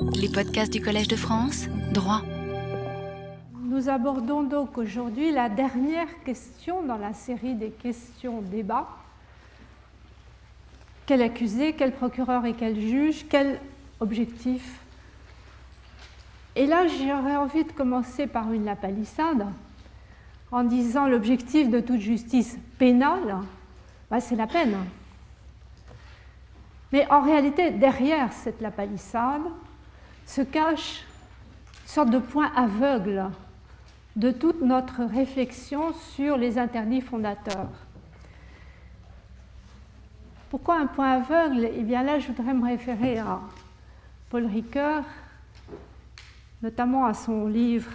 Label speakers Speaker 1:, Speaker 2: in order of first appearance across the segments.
Speaker 1: Les podcasts du Collège de France, droit.
Speaker 2: Nous abordons donc aujourd'hui la dernière question dans la série des questions-débats. Quel accusé, quel procureur et quel juge, quel objectif? Et là, j'aurais envie de commencer par une lapalissade en disant l'objectif de toute justice pénale, bah, c'est la peine. Mais en réalité, derrière cette lapalissade se cache une sorte de point aveugle de toute notre réflexion sur les interdits fondateurs. Pourquoi un point aveugle? Eh bien là, je voudrais me référer à Paul Ricoeur, notamment à son livre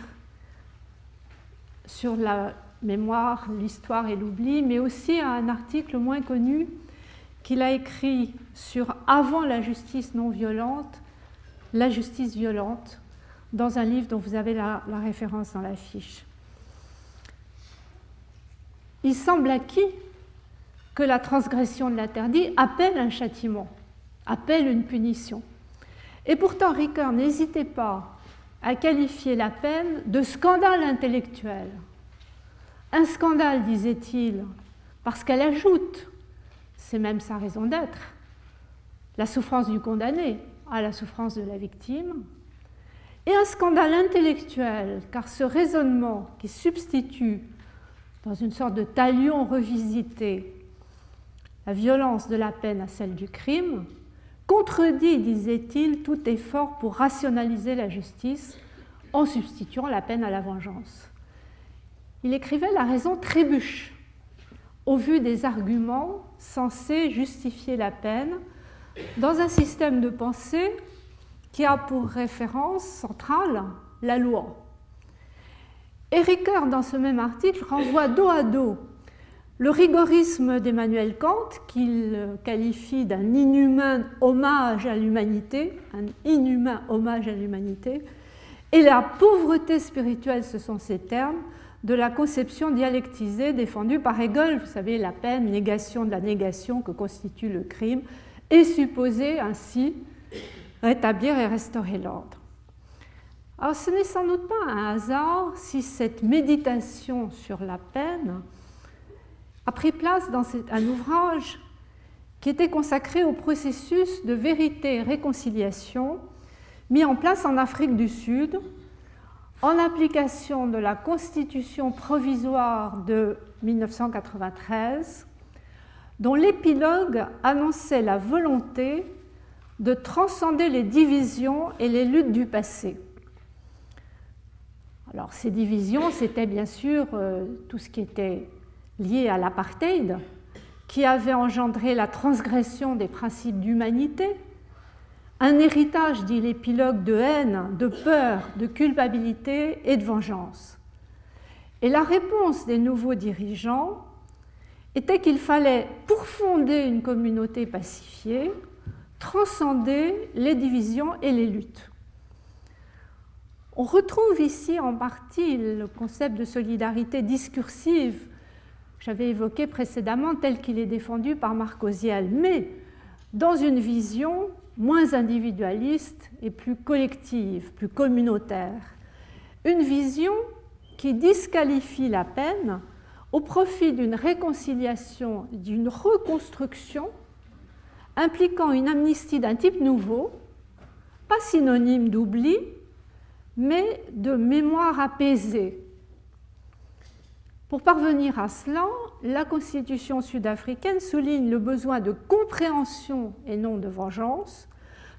Speaker 2: sur la mémoire, l'histoire et l'oubli, mais aussi à un article moins connu qu'il a écrit sur Avant la justice non violente, la justice violente, dans un livre dont vous avez la, référence dans la fiche. Il semble acquis que la transgression de l'interdit appelle un châtiment, appelle une punition. Et pourtant, Ricoeur n'hésitait pas à qualifier la peine de scandale intellectuel. Un scandale, disait-il, parce qu'elle ajoute, c'est même sa raison d'être, la souffrance du condamné à la souffrance de la victime, et un scandale intellectuel, car ce raisonnement qui substitue, dans une sorte de talion revisité, la violence de la peine à celle du crime, contredit, disait-il, tout effort pour rationaliser la justice en substituant la peine à la vengeance. Il écrivait La raison trébuche au vu des arguments censés justifier la peine dans un système de pensée qui a pour référence centrale la loi. Eric dans ce même article, renvoie dos à dos le rigorisme d'Emmanuel Kant, qu'il qualifie d'un inhumain hommage à l'humanité, un inhumain hommage à l'humanité, et la pauvreté spirituelle, ce sont ces termes, de la conception dialectisée défendue par Hegel, vous savez, la peine, négation de la négation que constitue le crime, est supposée ainsi rétablir et restaurer l'ordre. Alors ce n'est sans doute pas un hasard si cette méditation sur la peine a pris place dans un ouvrage qui était consacré au processus de vérité et réconciliation mis en place en Afrique du Sud en application de la Constitution provisoire de 1993, dont l'épilogue annonçait la volonté de transcender les divisions et les luttes du passé. Alors ces divisions, c'était bien sûr euh, tout ce qui était lié à l'apartheid, qui avait engendré la transgression des principes d'humanité, un héritage, dit l'épilogue, de haine, de peur, de culpabilité et de vengeance. Et la réponse des nouveaux dirigeants était qu'il fallait, pour fonder une communauté pacifiée, transcender les divisions et les luttes. On retrouve ici en partie le concept de solidarité discursive que j'avais évoqué précédemment tel qu'il est défendu par Marc Oziel, mais dans une vision moins individualiste et plus collective, plus communautaire. Une vision qui disqualifie la peine au profit d'une réconciliation, d'une reconstruction impliquant une amnistie d'un type nouveau, pas synonyme d'oubli, mais de mémoire apaisée. Pour parvenir à cela, la Constitution sud-africaine souligne le besoin de compréhension et non de vengeance,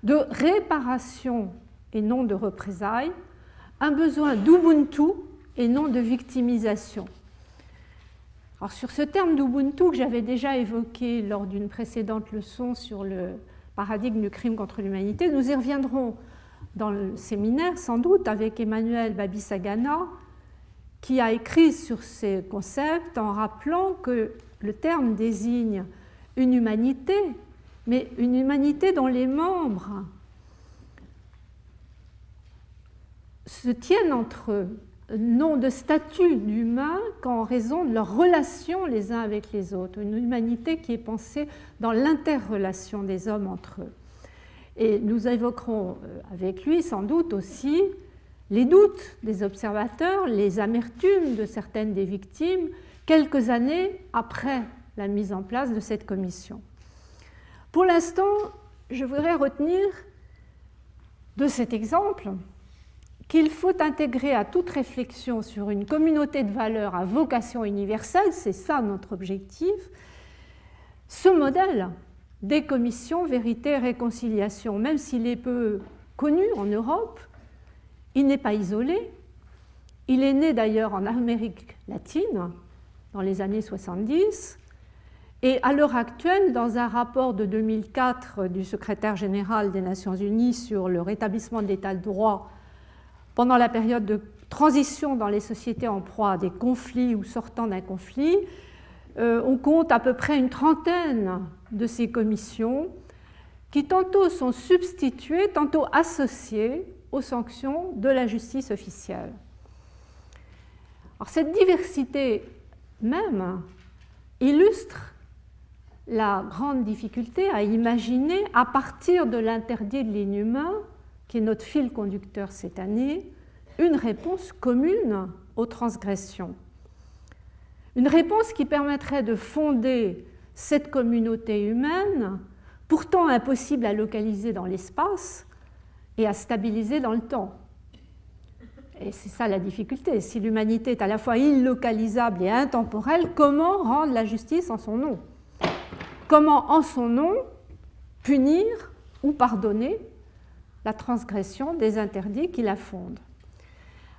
Speaker 2: de réparation et non de représailles, un besoin d'Ubuntu et non de victimisation. Alors sur ce terme d'Ubuntu que j'avais déjà évoqué lors d'une précédente leçon sur le paradigme du crime contre l'humanité, nous y reviendrons dans le séminaire, sans doute, avec Emmanuel Babisagana, qui a écrit sur ces concepts en rappelant que le terme désigne une humanité, mais une humanité dont les membres se tiennent entre eux, non de statut d'humain qu'en raison de leurs relations les uns avec les autres, une humanité qui est pensée dans l'interrelation des hommes entre eux. Et nous évoquerons euh, avec lui sans doute aussi les doutes des observateurs, les amertumes de certaines des victimes, quelques années après la mise en place de cette commission. Pour l'instant, je voudrais retenir de cet exemple qu'il faut intégrer à toute réflexion sur une communauté de valeurs à vocation universelle, c'est ça notre objectif, ce modèle des commissions vérité et réconciliation, même s'il est peu connu en Europe, il n'est pas isolé. Il est né d'ailleurs en Amérique latine dans les années 70 et à l'heure actuelle, dans un rapport de 2004 du secrétaire général des Nations Unies sur le rétablissement de l'état de droit pendant la période de transition dans les sociétés en proie à des conflits ou sortant d'un conflit, euh, on compte à peu près une trentaine de ces commissions qui tantôt sont substituées, tantôt associées aux sanctions de la justice officielle. Cette diversité même illustre la grande difficulté à imaginer, à partir de l'interdit de l'inhumain, qui est notre fil conducteur cette année, une réponse commune aux transgressions. Une réponse qui permettrait de fonder cette communauté humaine, pourtant impossible à localiser dans l'espace et à stabiliser dans le temps. Et c'est ça la difficulté. Si l'humanité est à la fois illocalisable et intemporelle, comment rendre la justice en son nom? Comment en son nom punir ou pardonner la transgression des interdits qui la fondent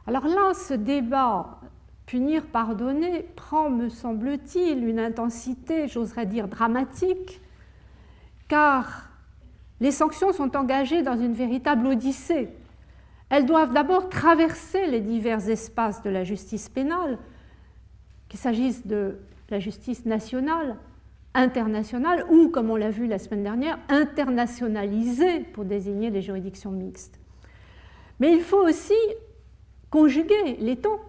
Speaker 2: Alors là, ce débat punir, pardonner prend, me semble-t-il, une intensité, j'oserais dire, dramatique, car les sanctions sont engagées dans une véritable odyssée. Elles doivent d'abord traverser les divers espaces de la justice pénale, qu'il s'agisse de la justice nationale, internationale ou, comme on l'a vu la semaine dernière, internationalisée pour désigner les juridictions mixtes. Mais il faut aussi conjuguer les temps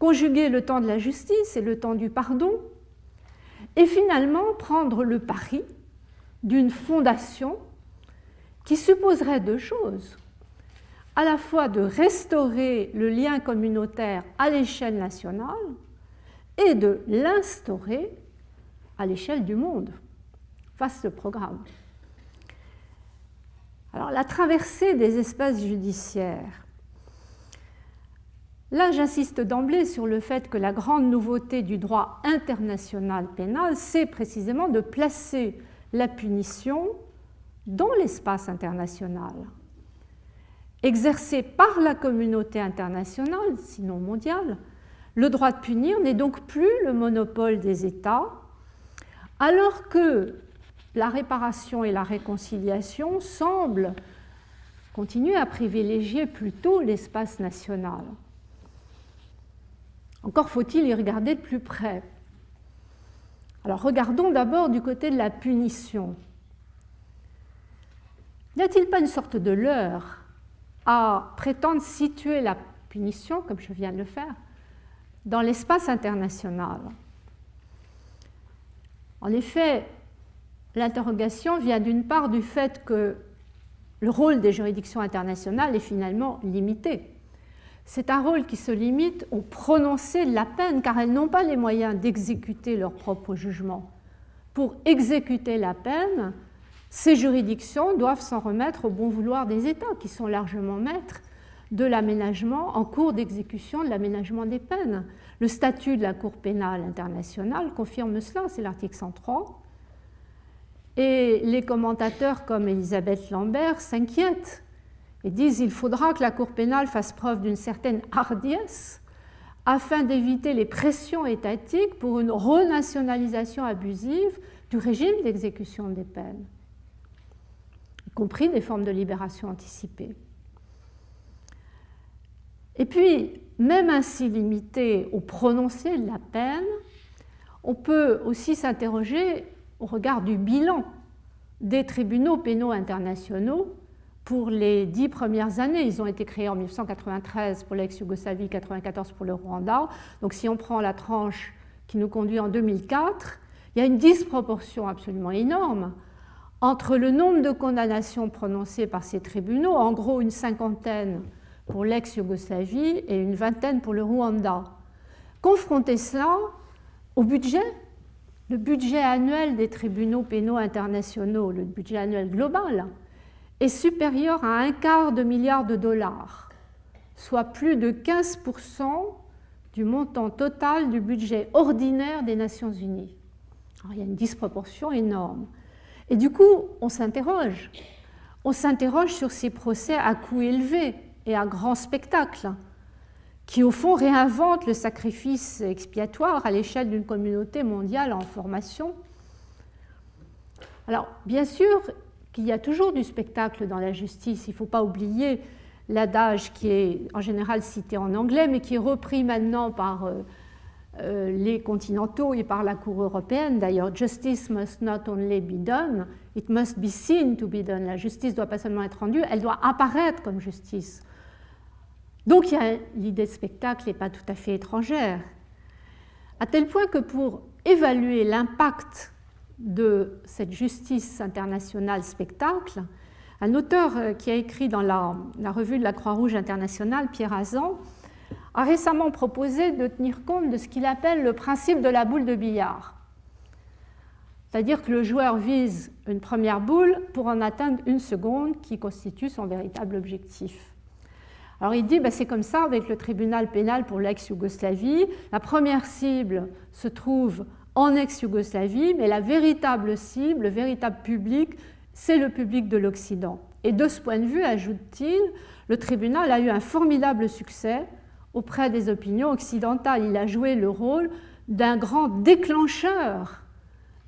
Speaker 2: conjuguer le temps de la justice et le temps du pardon, et finalement prendre le pari d'une fondation qui supposerait deux choses, à la fois de restaurer le lien communautaire à l'échelle nationale et de l'instaurer à l'échelle du monde. Face ce programme. Alors la traversée des espaces judiciaires Là, j'insiste d'emblée sur le fait que la grande nouveauté du droit international pénal, c'est précisément de placer la punition dans l'espace international. Exercé par la communauté internationale, sinon mondiale, le droit de punir n'est donc plus le monopole des États, alors que la réparation et la réconciliation semblent continuer à privilégier plutôt l'espace national. Encore faut-il y regarder de plus près. Alors regardons d'abord du côté de la punition. N'y a-t-il pas une sorte de leurre à prétendre situer la punition, comme je viens de le faire, dans l'espace international? En effet, l'interrogation vient d'une part du fait que le rôle des juridictions internationales est finalement limité c'est un rôle qui se limite au prononcé de la peine, car elles n'ont pas les moyens d'exécuter leur propre jugement. Pour exécuter la peine, ces juridictions doivent s'en remettre au bon vouloir des États, qui sont largement maîtres de l'aménagement en cours d'exécution de l'aménagement des peines. Le statut de la Cour pénale internationale confirme cela, c'est l'article 103. Et les commentateurs comme Elisabeth Lambert s'inquiètent et disent qu'il faudra que la Cour pénale fasse preuve d'une certaine hardiesse afin d'éviter les pressions étatiques pour une renationalisation abusive du régime d'exécution des peines, y compris des formes de libération anticipée. Et puis, même ainsi limité au prononcé de la peine, on peut aussi s'interroger au regard du bilan des tribunaux pénaux internationaux pour les dix premières années. Ils ont été créés en 1993 pour l'ex-Yougoslavie, 1994 pour le Rwanda. Donc si on prend la tranche qui nous conduit en 2004, il y a une disproportion absolument énorme entre le nombre de condamnations prononcées par ces tribunaux, en gros une cinquantaine pour l'ex-Yougoslavie et une vingtaine pour le Rwanda. Confronter cela au budget, le budget annuel des tribunaux pénaux internationaux, le budget annuel global, est supérieur à un quart de milliard de dollars, soit plus de 15% du montant total du budget ordinaire des Nations Unies. il y a une disproportion énorme. Et du coup, on s'interroge. On s'interroge sur ces procès à coût élevé et à grand spectacle, qui au fond réinventent le sacrifice expiatoire à l'échelle d'une communauté mondiale en formation. Alors, bien sûr qu'il y a toujours du spectacle dans la justice. Il ne faut pas oublier l'adage qui est en général cité en anglais, mais qui est repris maintenant par euh, euh, les continentaux et par la Cour européenne. D'ailleurs, justice must not only be done, it must be seen to be done. La justice ne doit pas seulement être rendue, elle doit apparaître comme justice. Donc l'idée de spectacle n'est pas tout à fait étrangère. À tel point que pour évaluer l'impact de cette justice internationale spectacle, un auteur euh, qui a écrit dans la, revue de la Croix-Rouge internationale, Pierre Azan, a récemment proposé de tenir compte de ce qu'il appelle le principe de la boule de billard. C'est-à-dire que le joueur vise une première boule pour en atteindre une seconde qui constitue son véritable objectif. Alors il dit, ben, c'est comme ça avec le tribunal pénal pour l'ex-Yougoslavie. La première cible se trouve en ex-Yougoslavie, mais la véritable cible, le véritable public, c'est le public de l'Occident. Et de ce point de vue, ajoute-t-il, le tribunal a eu un formidable succès auprès des opinions occidentales. Il a joué le rôle d'un grand déclencheur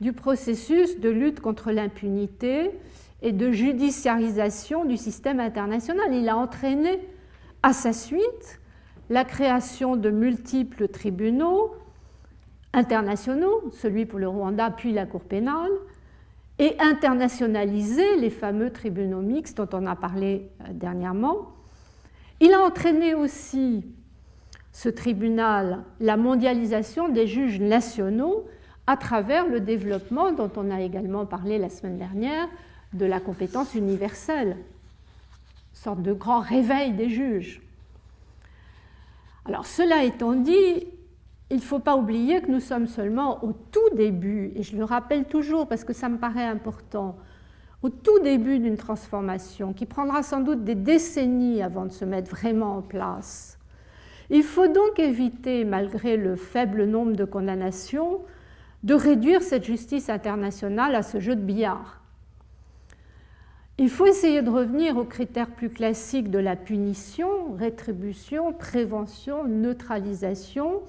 Speaker 2: du processus de lutte contre l'impunité et de judiciarisation du système international. Il a entraîné à sa suite la création de multiples tribunaux internationaux, celui pour le Rwanda puis la Cour pénale, et internationalisé les fameux tribunaux mixtes dont on a parlé euh, dernièrement. Il a entraîné aussi ce tribunal la mondialisation des juges nationaux à travers le développement, dont on a également parlé la semaine dernière, de la compétence universelle, sorte de grand réveil des juges. Alors cela étant dit, il ne faut pas oublier que nous sommes seulement au tout début, et je le rappelle toujours parce que ça me paraît important, au tout début d'une transformation qui prendra sans doute des décennies avant de se mettre vraiment en place. Il faut donc éviter, malgré le faible nombre de condamnations, de réduire cette justice internationale à ce jeu de billard. Il faut essayer de revenir aux critères plus classiques de la punition, rétribution, prévention, neutralisation,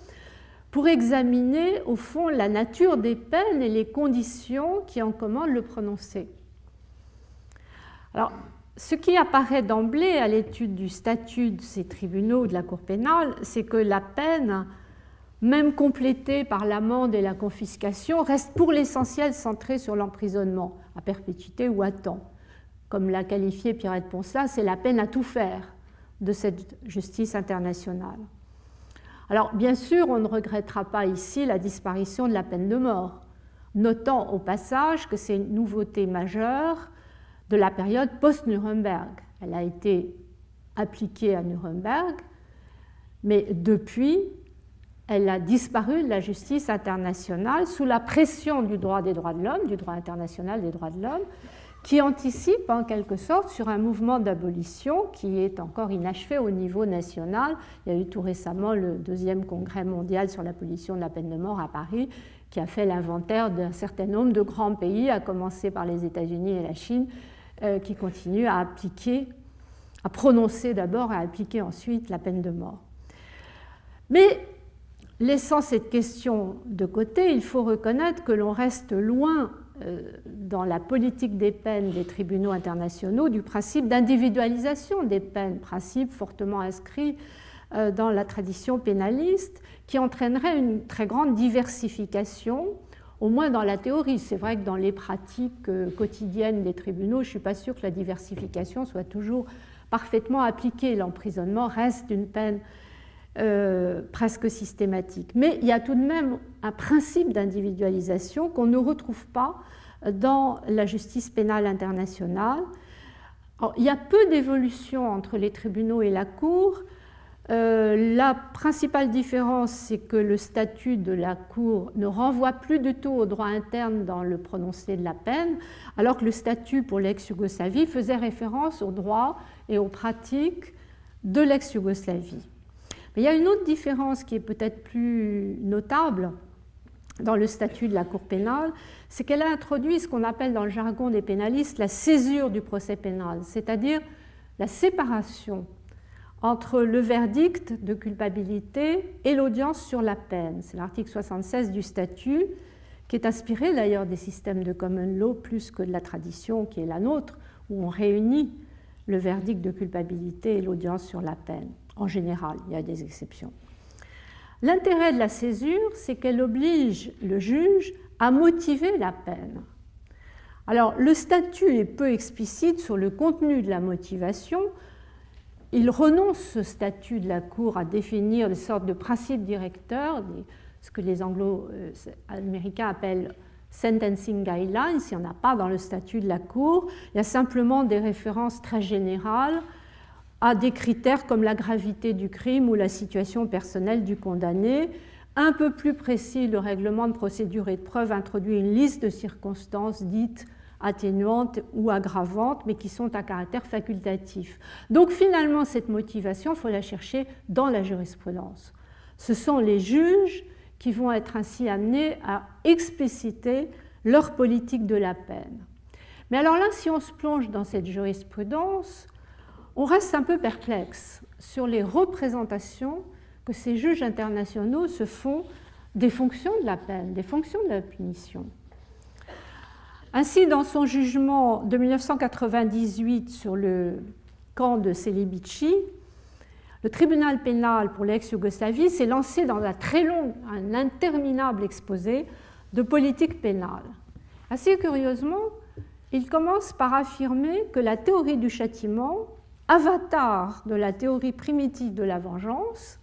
Speaker 2: pour examiner au fond la nature des peines et les conditions qui en commandent le prononcé. Alors, ce qui apparaît d'emblée à l'étude du statut de ces tribunaux de la Cour pénale, c'est que la peine, même complétée par l'amende et la confiscation, reste pour l'essentiel centrée sur l'emprisonnement, à perpétuité ou à temps. Comme l'a qualifié Pierrette Ponsla, c'est la peine à tout faire de cette justice internationale. Alors, bien sûr, on ne regrettera pas ici la disparition de la peine de mort, notant au passage que c'est une nouveauté majeure de la période post-Nuremberg. Elle a été appliquée à Nuremberg, mais depuis, elle a disparu de la justice internationale sous la pression du droit des droits de l'homme, du droit international des droits de l'homme, qui anticipe en quelque sorte sur un mouvement d'abolition qui est encore inachevé au niveau national. Il y a eu tout récemment le deuxième congrès mondial sur l'abolition de la peine de mort à Paris, qui a fait l'inventaire d'un certain nombre de grands pays, à commencer par les États-Unis et la Chine, euh, qui continue à appliquer, à prononcer d'abord, à appliquer ensuite la peine de mort. Mais laissant cette question de côté, il faut reconnaître que l'on reste loin dans la politique des peines des tribunaux internationaux du principe d'individualisation des peines, principe fortement inscrit euh, dans la tradition pénaliste, qui entraînerait une très grande diversification au moins dans la théorie. C'est vrai que dans les pratiques euh, quotidiennes des tribunaux, je ne suis pas sûre que la diversification soit toujours parfaitement appliquée. L'emprisonnement reste une peine euh, presque systématique. Mais il y a tout de même un principe d'individualisation qu'on ne retrouve pas dans la justice pénale internationale. il y a peu d'évolution entre les tribunaux et la Cour. Euh, la principale différence, c'est que le statut de la Cour ne renvoie plus du tout au droit interne dans le prononcé de la peine, alors que le statut pour l'ex-Yougoslavie faisait référence au droit et aux pratiques de l'ex-Yougoslavie. Il y a une autre différence qui est peut-être plus notable dans le statut de la Cour pénale, c'est qu'elle a introduit ce qu'on appelle dans le jargon des pénalistes la césure du procès pénal, c'est-à-dire la séparation entre le verdict de culpabilité et l'audience sur la peine. C'est l'article 76 du statut qui est inspiré d'ailleurs des systèmes de common law plus que de la tradition qui est la nôtre, où on réunit le verdict de culpabilité et l'audience sur la peine. En général, il y a des exceptions. L'intérêt de la césure, c'est qu'elle oblige le juge à motiver la peine. Alors, le statut est peu explicite sur le contenu de la motivation. Il renonce ce statut de la Cour à définir des sortes de principes directeurs, ce que les anglo-américains appellent sentencing guidelines. Il n'y en a pas dans le statut de la Cour. Il y a simplement des références très générales à des critères comme la gravité du crime ou la situation personnelle du condamné. Un peu plus précis, le règlement de procédure et de preuve introduit une liste de circonstances dites atténuantes ou aggravantes, mais qui sont à caractère facultatif. Donc finalement, cette motivation, il faut la chercher dans la jurisprudence. Ce sont les juges qui vont être ainsi amenés à expliciter leur politique de la peine. Mais alors là, si on se plonge dans cette jurisprudence, on reste un peu perplexe sur les représentations que ces juges internationaux se font des fonctions de la peine, des fonctions de la punition. Ainsi, dans son jugement de 1998 sur le camp de Celibici, le tribunal pénal pour l'ex-Yougoslavie s'est lancé dans un très long, un interminable exposé de politique pénale. Assez curieusement, il commence par affirmer que la théorie du châtiment avatar de la théorie primitive de la vengeance,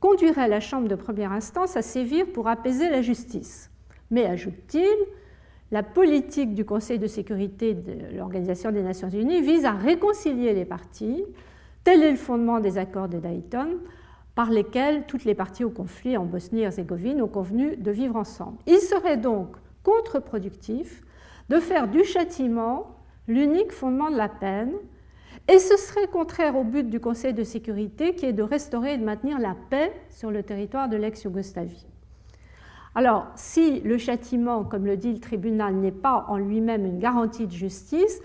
Speaker 2: conduirait la Chambre de première instance à sévir pour apaiser la justice. Mais, ajoute-t-il, la politique du Conseil de sécurité de l'Organisation des Nations Unies vise à réconcilier les parties. Tel est le fondement des accords de Dayton, par lesquels toutes les parties au conflit en Bosnie-Herzégovine ont convenu de vivre ensemble. Il serait donc contre-productif de faire du châtiment l'unique fondement de la peine et ce serait contraire au but du Conseil de sécurité qui est de restaurer et de maintenir la paix sur le territoire de l'ex-Yougoslavie. Alors, si le châtiment, comme le dit le tribunal, n'est pas en lui-même une garantie de justice,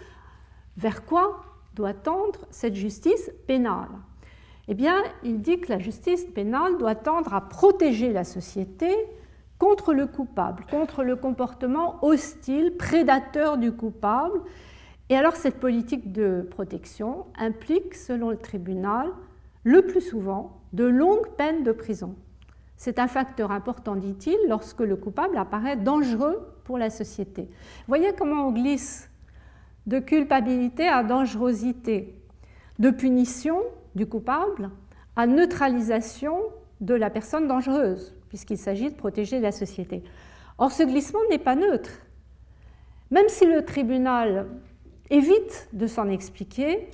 Speaker 2: vers quoi doit tendre cette justice pénale? Eh bien, il dit que la justice pénale doit tendre à protéger la société contre le coupable, contre le comportement hostile, prédateur du coupable, et alors cette politique de protection implique, selon le tribunal, le plus souvent de longues peines de prison. C'est un facteur important, dit-il, lorsque le coupable apparaît dangereux pour la société. Voyez comment on glisse de culpabilité à dangerosité, de punition du coupable à neutralisation de la personne dangereuse, puisqu'il s'agit de protéger la société. Or, ce glissement n'est pas neutre. Même si le tribunal évite de s'en expliquer,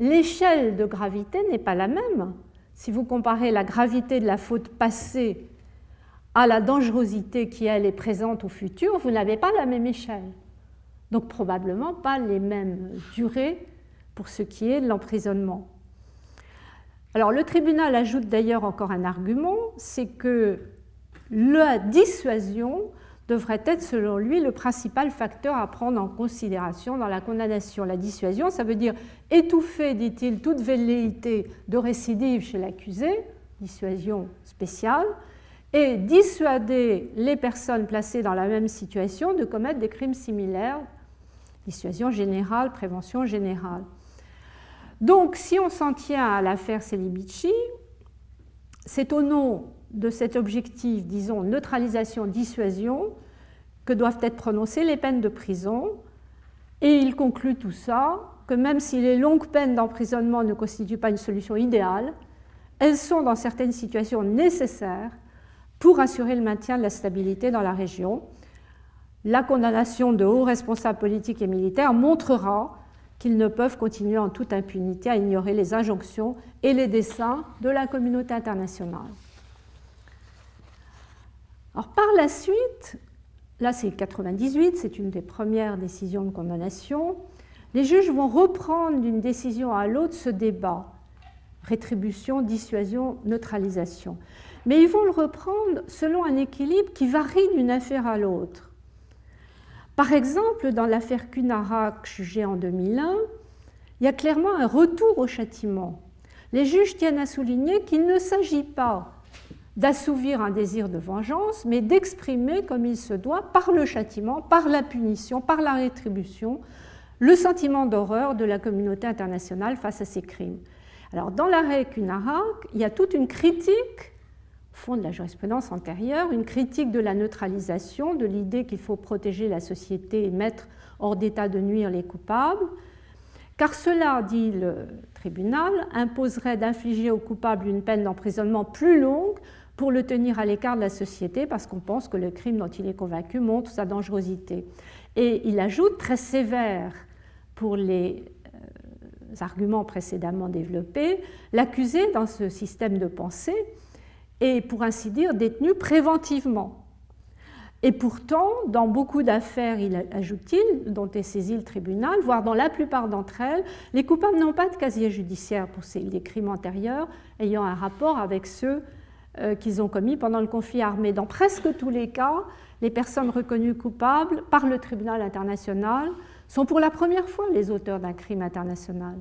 Speaker 2: l'échelle de gravité n'est pas la même. Si vous comparez la gravité de la faute passée à la dangerosité qui, elle, est présente au futur, vous n'avez pas la même échelle. Donc probablement pas les mêmes durées pour ce qui est de l'emprisonnement. Alors le tribunal ajoute d'ailleurs encore un argument, c'est que la dissuasion devrait être, selon lui, le principal facteur à prendre en considération dans la condamnation. La dissuasion, ça veut dire étouffer, dit-il, toute velléité de récidive chez l'accusé, dissuasion spéciale, et dissuader les personnes placées dans la même situation de commettre des crimes similaires, dissuasion générale, prévention générale. Donc, si on s'en tient à l'affaire Celibici, c'est au nom de cet objectif, disons, neutralisation-dissuasion, que doivent être prononcées les peines de prison. Et il conclut tout ça que même si les longues peines d'emprisonnement ne constituent pas une solution idéale, elles sont dans certaines situations nécessaires pour assurer le maintien de la stabilité dans la région. la condamnation de hauts responsables politiques et militaires montrera qu'ils ne peuvent continuer en toute impunité à ignorer les injonctions et les desseins de la communauté internationale. Alors, par la suite, là c'est 98, c'est une des premières décisions de condamnation, les juges vont reprendre d'une décision à l'autre ce débat, rétribution, dissuasion, neutralisation. Mais ils vont le reprendre selon un équilibre qui varie d'une affaire à l'autre. Par exemple, dans l'affaire Cunarak jugée en 2001, il y a clairement un retour au châtiment. Les juges tiennent à souligner qu'il ne s'agit pas d'assouvir un désir de vengeance, mais d'exprimer comme il se doit, par le châtiment, par la punition, par la rétribution, le sentiment d'horreur de la communauté internationale face à ces crimes. Alors, dans l'arrêt Cunarak, il y a toute une critique fond de la jurisprudence antérieure, une critique de la neutralisation, de l'idée qu'il faut protéger la société et mettre hors d'état de nuire les coupables, car cela, dit le tribunal, imposerait d'infliger au coupable une peine d'emprisonnement plus longue pour le tenir à l'écart de la société, parce qu'on pense que le crime dont il est convaincu montre sa dangerosité. Et il ajoute très sévère pour les euh, arguments précédemment développés, l'accusé dans ce système de pensée et pour ainsi dire détenu préventivement. Et pourtant, dans beaucoup d'affaires, ajoute-t-il, dont est saisi le tribunal, voire dans la plupart d'entre elles, les coupables n'ont pas de casier judiciaire pour les crimes antérieurs ayant un rapport avec ceux qu'ils ont commis pendant le conflit armé. Dans presque tous les cas, les personnes reconnues coupables par le tribunal international sont pour la première fois les auteurs d'un crime international.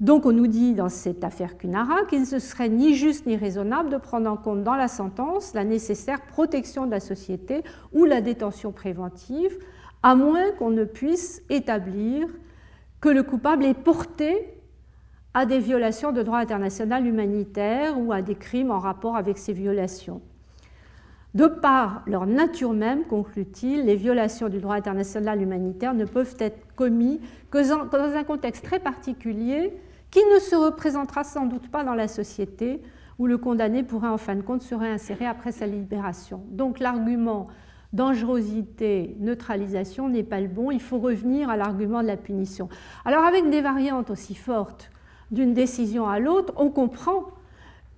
Speaker 2: Donc on nous dit dans cette affaire Cunara qu'il ne serait ni juste ni raisonnable de prendre en compte dans la sentence la nécessaire protection de la société ou la détention préventive, à moins qu'on ne puisse établir que le coupable est porté à des violations de droit international humanitaire ou à des crimes en rapport avec ces violations. De par leur nature même, conclut-il, les violations du droit international humanitaire ne peuvent être commises que dans un contexte très particulier qui ne se représentera sans doute pas dans la société où le condamné pourrait en fin de compte se réinsérer après sa libération. Donc l'argument dangerosité, neutralisation n'est pas le bon, il faut revenir à l'argument de la punition. Alors avec des variantes aussi fortes d'une décision à l'autre, on comprend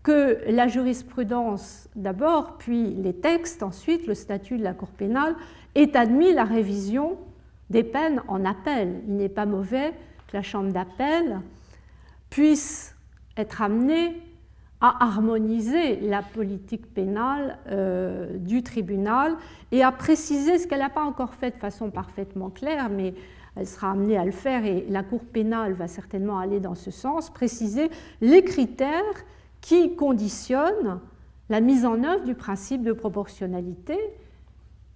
Speaker 2: que la jurisprudence d'abord, puis les textes ensuite, le statut de la Cour pénale, ait admis la révision des peines en appel. Il n'est pas mauvais que la Chambre d'appel puisse être amené à harmoniser la politique pénale euh, du tribunal et à préciser ce qu'elle n'a pas encore fait de façon parfaitement claire, mais elle sera amenée à le faire et la Cour pénale va certainement aller dans ce sens, préciser les critères qui conditionnent la mise en œuvre du principe de proportionnalité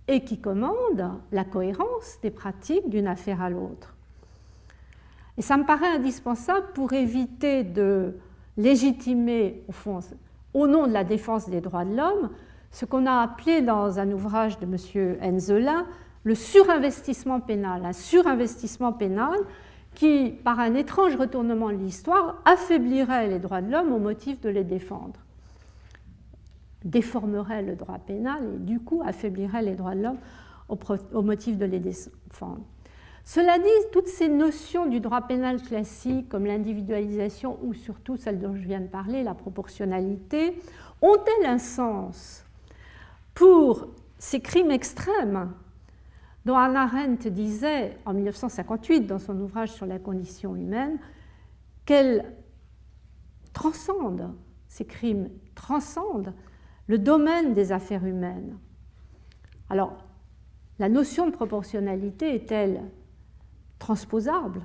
Speaker 2: et qui commandent la cohérence des pratiques d'une affaire à l'autre. Et ça me paraît indispensable pour éviter de légitimer, au fond, au nom de la défense des droits de l'homme, ce qu'on a appelé dans un ouvrage de M. Enzelin le surinvestissement pénal. Un surinvestissement pénal qui, par un étrange retournement de l'histoire, affaiblirait les droits de l'homme au motif de les défendre, déformerait le droit pénal et du coup affaiblirait les droits de l'homme au motif de les défendre. Cela dit, toutes ces notions du droit pénal classique, comme l'individualisation ou surtout celle dont je viens de parler, la proportionnalité, ont-elles un sens pour ces crimes extrêmes dont Hannah Arendt disait en 1958 dans son ouvrage sur la condition humaine qu'elles transcendent, ces crimes transcendent le domaine des affaires humaines. Alors, la notion de proportionnalité est-elle transposable.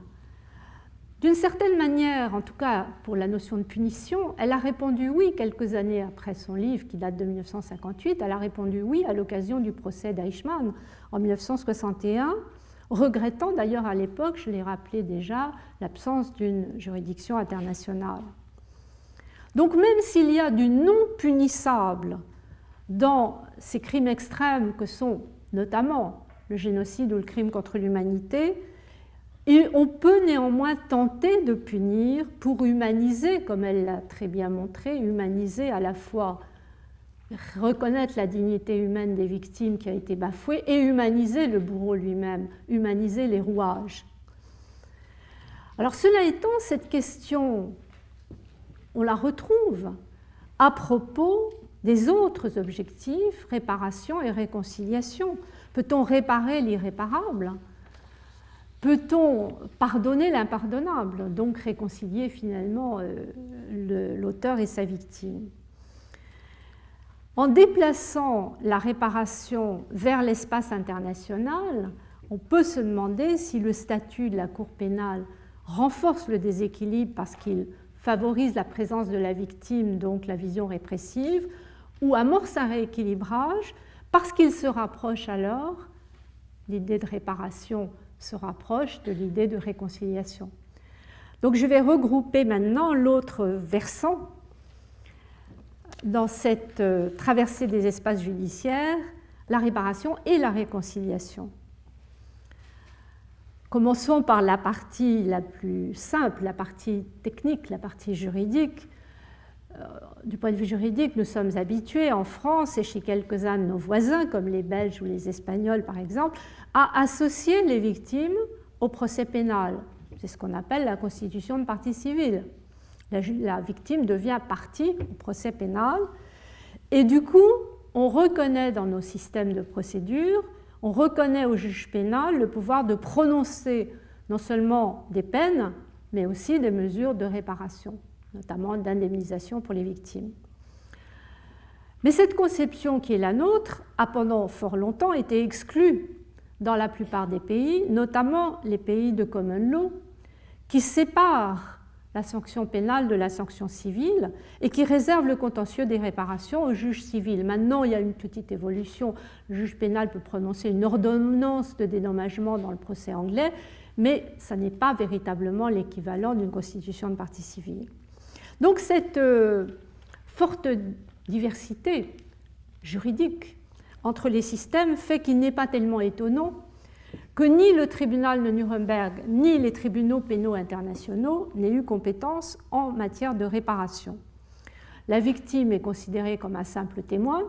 Speaker 2: D'une certaine manière, en tout cas pour la notion de punition, elle a répondu oui quelques années après son livre qui date de 1958, elle a répondu oui à l'occasion du procès d'Eichmann en 1961, regrettant d'ailleurs à l'époque, je l'ai rappelé déjà, l'absence d'une juridiction internationale. Donc même s'il y a du non punissable dans ces crimes extrêmes que sont notamment le génocide ou le crime contre l'humanité, et on peut néanmoins tenter de punir pour humaniser, comme elle l'a très bien montré, humaniser à la fois reconnaître la dignité humaine des victimes qui a été bafouée et humaniser le bourreau lui-même, humaniser les rouages. Alors cela étant, cette question, on la retrouve à propos des autres objectifs, réparation et réconciliation. Peut-on réparer l'irréparable? Peut-on pardonner l'impardonnable, donc réconcilier finalement euh, l'auteur et sa victime? En déplaçant la réparation vers l'espace international, on peut se demander si le statut de la Cour pénale renforce le déséquilibre parce qu'il favorise la présence de la victime, donc la vision répressive, ou amorce un rééquilibrage parce qu'il se rapproche alors, l'idée de réparation se rapproche de l'idée de réconciliation. Donc je vais regrouper maintenant l'autre versant dans cette euh, traversée des espaces judiciaires, la réparation et la réconciliation. Commençons par la partie la plus simple, la partie technique, la partie juridique. Euh, du point de vue juridique, nous sommes habitués en France et chez quelques-uns de nos voisins, comme les Belges ou les Espagnols par exemple, à associer les victimes au procès pénal. C'est ce qu'on appelle la constitution de partie civile. La, victime devient partie au procès pénal et du coup, on reconnaît dans nos systèmes de procédure, on reconnaît au juge pénal le pouvoir de prononcer non seulement des peines, mais aussi des mesures de réparation notamment d'indemnisation pour les victimes. Mais cette conception qui est la nôtre a pendant fort longtemps été exclue dans la plupart des pays, notamment les pays de common law, qui séparent la sanction pénale de la sanction civile et qui réservent le contentieux des réparations au juge civil. Maintenant, il y a une petite évolution. Le juge pénal peut prononcer une ordonnance de dédommagement dans le procès anglais, mais ça n'est pas véritablement l'équivalent d'une constitution de partie civile. Donc cette euh, forte diversité juridique entre les systèmes fait qu'il n'est pas tellement étonnant que ni le tribunal de Nuremberg ni les tribunaux pénaux internationaux n'aient eu compétence en matière de réparation. La victime est considérée comme un simple témoin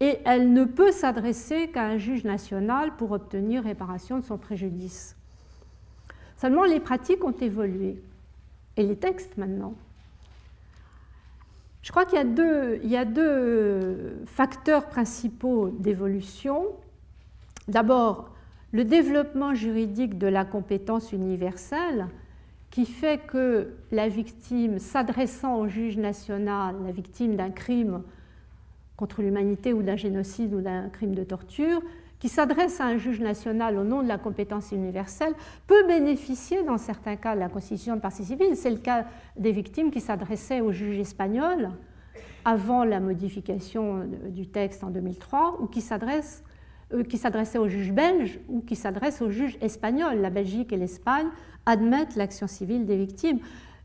Speaker 2: et elle ne peut s'adresser qu'à un juge national pour obtenir réparation de son préjudice. Seulement les pratiques ont évolué et les textes maintenant. Je crois qu'il y, a deux, facteurs principaux d'évolution. D'abord, le développement juridique de la compétence universelle qui fait que la victime s'adressant au juge national, la victime d'un crime contre l'humanité ou d'un génocide ou d'un crime de torture, qui s'adresse à un juge national au nom de la compétence universelle peut bénéficier dans certains cas de la constitution de partie civile. C'est le cas des victimes qui s'adressaient au juge espagnol avant la modification du texte en 2003 ou qui euh, qui s'adressaient au juge belge ou qui s'adressent au juge espagnol. La Belgique et l'Espagne admettent l'action civile des victimes.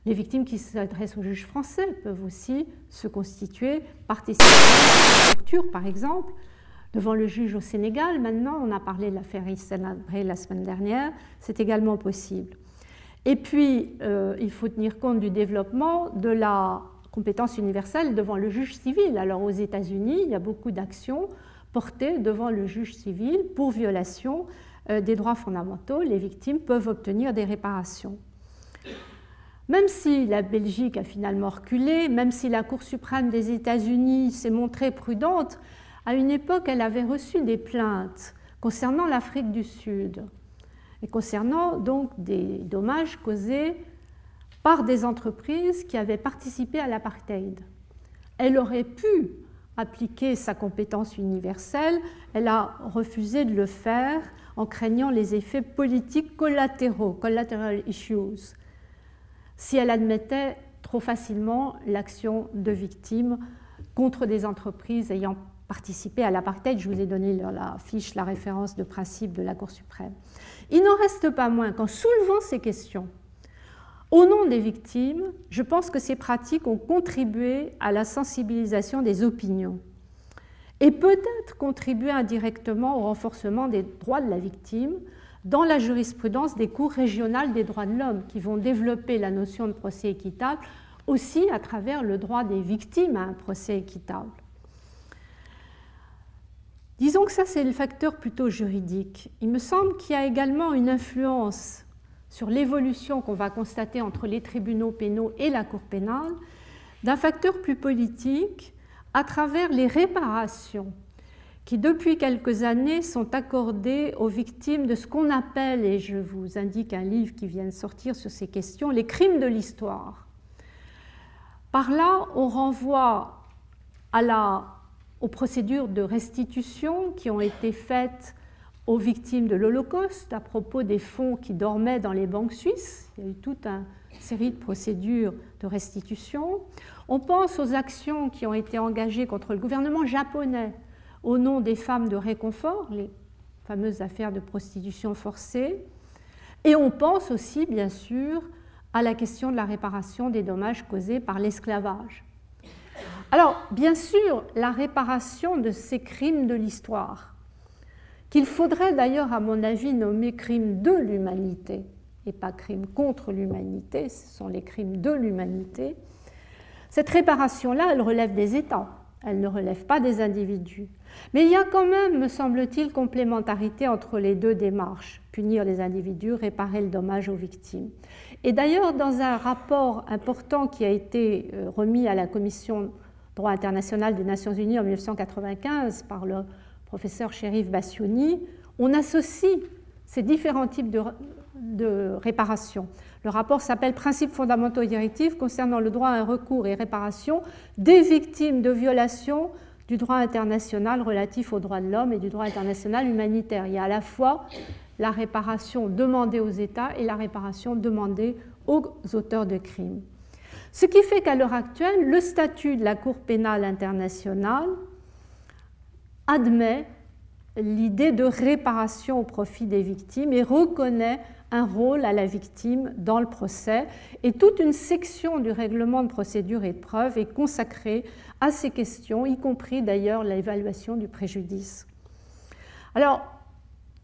Speaker 2: Les victimes qui s'adressent au juge français peuvent aussi se constituer participer à la torture, par exemple, devant le juge au Sénégal. Maintenant, on a parlé de l'affaire Issenabré la semaine dernière, c'est également possible. Et puis, euh, il faut tenir compte du développement de la compétence universelle devant le juge civil. Alors, aux États-Unis, il y a beaucoup d'actions portées devant le juge civil pour violation euh, des droits fondamentaux. Les victimes peuvent obtenir des réparations. Même si la Belgique a finalement reculé, même si la Cour suprême des États-Unis s'est montrée prudente, à une époque, elle avait reçu des plaintes concernant l'Afrique du Sud et concernant donc des dommages causés par des entreprises qui avaient participé à l'apartheid. Elle aurait pu appliquer sa compétence universelle, elle a refusé de le faire en craignant les effets politiques collatéraux, collateral issues, si elle admettait trop facilement l'action de victimes contre des entreprises ayant participé à l'apartheid. Je vous ai donné la fiche, la référence de principe de la Cour suprême. Il n'en reste pas moins qu'en soulevant ces questions, au nom des victimes, je pense que ces pratiques ont contribué à la sensibilisation des opinions et peut-être contribué indirectement au renforcement des droits de la victime dans la jurisprudence des cours régionales des droits de l'homme qui vont développer la notion de procès équitable aussi à travers le droit des victimes à un procès équitable. Disons que ça, c'est le facteur plutôt juridique. Il me semble qu'il y a également une influence sur l'évolution qu'on va constater entre les tribunaux pénaux et la Cour pénale d'un facteur plus politique à travers les réparations qui depuis quelques années sont accordées aux victimes de ce qu'on appelle, et je vous indique un livre qui vient de sortir sur ces questions, les crimes de l'histoire. Par là, on renvoie à la, aux procédures de restitution qui ont été faites aux victimes de l'Holocauste à propos des fonds qui dormaient dans les banques suisses. Il y a eu toute une série de procédures de restitution. On pense aux actions qui ont été engagées contre le gouvernement japonais au nom des femmes de réconfort, les fameuses affaires de prostitution forcée. Et on pense aussi, bien sûr, à la question de la réparation des dommages causés par l'esclavage. Alors, bien sûr, la réparation de ces crimes de l'histoire, qu'il faudrait d'ailleurs, à mon avis, nommer crimes de l'humanité, et pas crimes contre l'humanité, ce sont les crimes de l'humanité, cette réparation-là, elle relève des États, elle ne relève pas des individus. Mais il y a quand même, me semble-t-il, complémentarité entre les deux démarches, punir les individus, réparer le dommage aux victimes. Et d'ailleurs, dans un rapport important qui a été euh, remis à la Commission droit international des Nations Unies en 1995 par le professeur Sherif Bassiouni, on associe ces différents types de, de réparation. Le rapport s'appelle Principes fondamentaux et directifs concernant le droit à un recours et réparation des victimes de violations du droit international relatif aux droits de l'homme et du droit international humanitaire. Il y a à la fois la réparation demandée aux États et la réparation demandée aux auteurs de crimes. Ce qui fait qu'à l'heure actuelle, le statut de la Cour pénale internationale admet l'idée de réparation au profit des victimes et reconnaît un rôle à la victime dans le procès et toute une section du règlement de procédure et de preuve est consacrée à ces questions, y compris d'ailleurs l'évaluation du préjudice. Alors,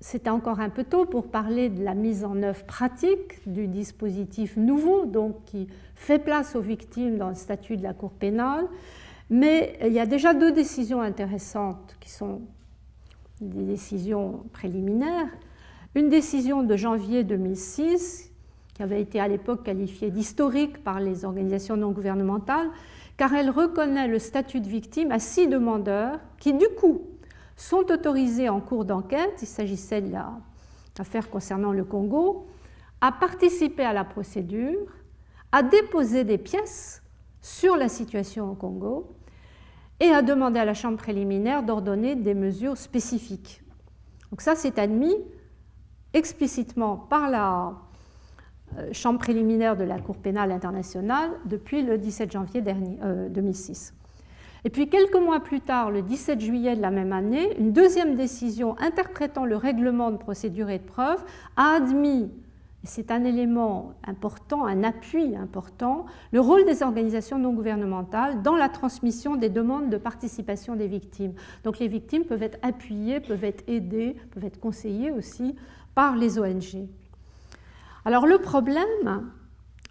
Speaker 2: c'est encore un peu tôt pour parler de la mise en œuvre pratique du dispositif nouveau, donc qui fait place aux victimes dans le statut de la Cour pénale, mais il y a déjà deux décisions intéressantes qui sont des décisions préliminaires. Une décision de janvier 2006, qui avait été à l'époque qualifiée d'historique par les organisations non gouvernementales, car elle reconnaît le statut de victime à six demandeurs qui, du coup, sont autorisés en cours d'enquête, il s'agissait de l'affaire concernant le Congo, à participer à la procédure, à déposer des pièces sur la situation au Congo et à demander à la Chambre préliminaire d'ordonner des mesures spécifiques. Donc ça, c'est admis explicitement par la euh, Chambre préliminaire de la Cour pénale internationale depuis le 17 janvier dernier, 2006. Et puis quelques mois plus tard, le 17 juillet de la même année, une deuxième décision interprétant le règlement de procédure et de preuve a admis, c'est un élément important, un appui important, le rôle des organisations non gouvernementales dans la transmission des demandes de participation des victimes. Donc les victimes peuvent être appuyées, peuvent être aidées, peuvent être conseillées aussi par les ONG. Alors le problème,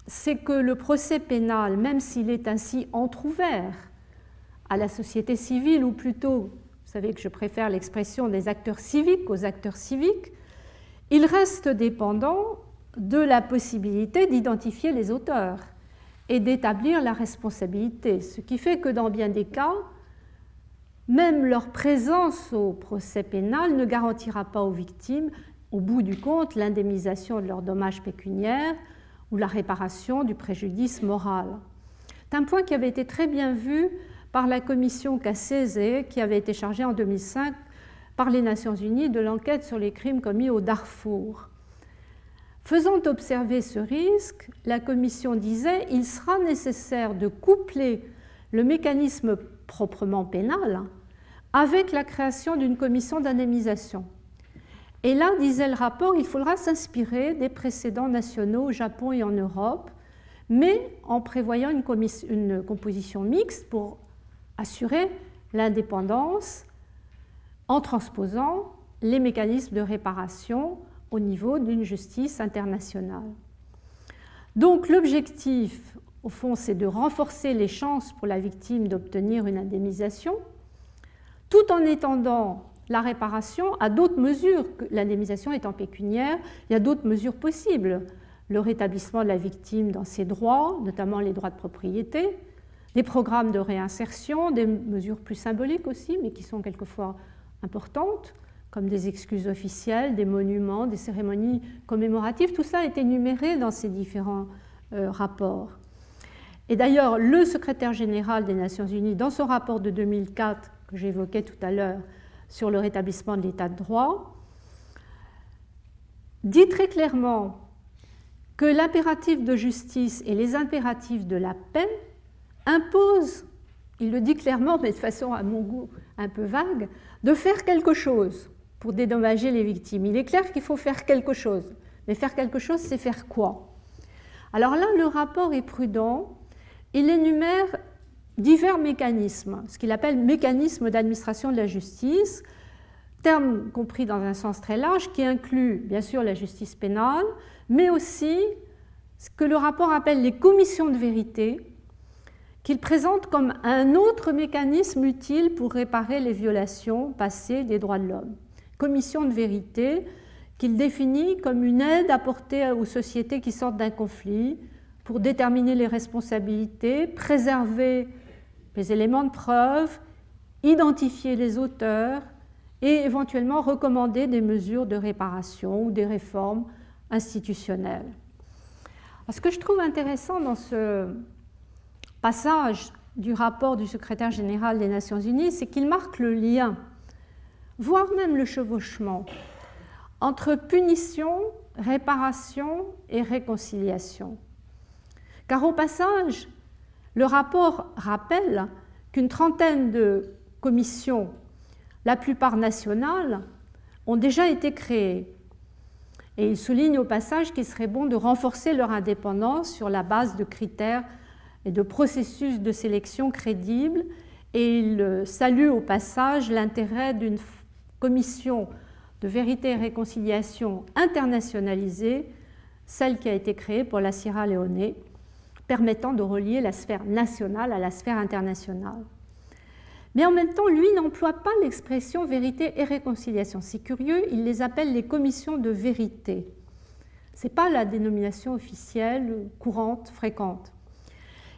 Speaker 2: c'est que le procès pénal, même s'il est ainsi entr'ouvert à la société civile, ou plutôt, vous savez que je préfère l'expression des acteurs civiques aux acteurs civiques, il reste dépendant de la possibilité d'identifier les auteurs et d'établir la responsabilité, ce qui fait que dans bien des cas, même leur présence au procès pénal ne garantira pas aux victimes au bout du compte l'indemnisation de leurs dommages pécuniaires ou la réparation du préjudice moral. C'est un point qui avait été très bien vu par la commission Cassese qui avait été chargée en 2005 par les Nations Unies de l'enquête sur les crimes commis au Darfour. Faisant observer ce risque, la commission disait il sera nécessaire de coupler le mécanisme proprement pénal avec la création d'une commission d'indemnisation. Et là, disait le rapport, il faudra s'inspirer des précédents nationaux au Japon et en Europe, mais en prévoyant une, composition mixte pour assurer l'indépendance en transposant les mécanismes de réparation au niveau d'une justice internationale. Donc l'objectif, au fond, c'est de renforcer les chances pour la victime d'obtenir une indemnisation, tout en étendant la réparation à d'autres mesures. L'indemnisation étant pécuniaire, il y a d'autres mesures possibles. Le rétablissement de la victime dans ses droits, notamment les droits de propriété, des programmes de réinsertion, des mesures plus symboliques aussi, mais qui sont quelquefois importantes, comme des excuses officielles, des monuments, des cérémonies commémoratives. Tout cela est énuméré dans ces différents euh, rapports. Et d'ailleurs, le secrétaire général des Nations Unies, dans son rapport de 2004 que j'évoquais tout à l'heure sur le rétablissement de l'état de droit, dit très clairement que l'impératif de justice et les impératifs de la paix imposent, il le dit clairement, mais de façon à mon goût un peu vague, de faire quelque chose pour dédommager les victimes. Il est clair qu'il faut faire quelque chose. Mais faire quelque chose, c'est faire quoi? Alors là, le rapport est prudent. Il énumère divers mécanismes, ce qu'il appelle mécanismes d'administration de la justice, terme compris dans un sens très large qui inclut bien sûr la justice pénale, mais aussi ce que le rapport appelle les commissions de vérité, qu'il présente comme un autre mécanisme utile pour réparer les violations passées des droits de l'homme. Commission de vérité qu'il définit comme une aide apportée aux sociétés qui sortent d'un conflit pour déterminer les responsabilités, préserver les éléments de preuve, identifier les auteurs et éventuellement recommander des mesures de réparation ou des réformes institutionnelles. ce que je trouve intéressant dans ce passage du rapport du secrétaire général des Nations Unies, c'est qu'il marque le lien, voire même le chevauchement, entre punition, réparation et réconciliation. Car au passage, le rapport rappelle qu'une trentaine de commissions, la plupart nationales, ont déjà été créées. Et il souligne au passage qu'il serait bon de renforcer leur indépendance sur la base de critères et de processus de sélection crédibles et il salue au passage l'intérêt d'une commission de vérité et réconciliation internationalisée, celle qui a été créée pour la Sierra Leone, permettant de relier la sphère nationale à la sphère internationale. Mais en même temps, lui n'emploie pas l'expression vérité et réconciliation. C'est curieux, il les appelle les commissions de vérité. Ce n'est pas la dénomination officielle, courante, fréquente.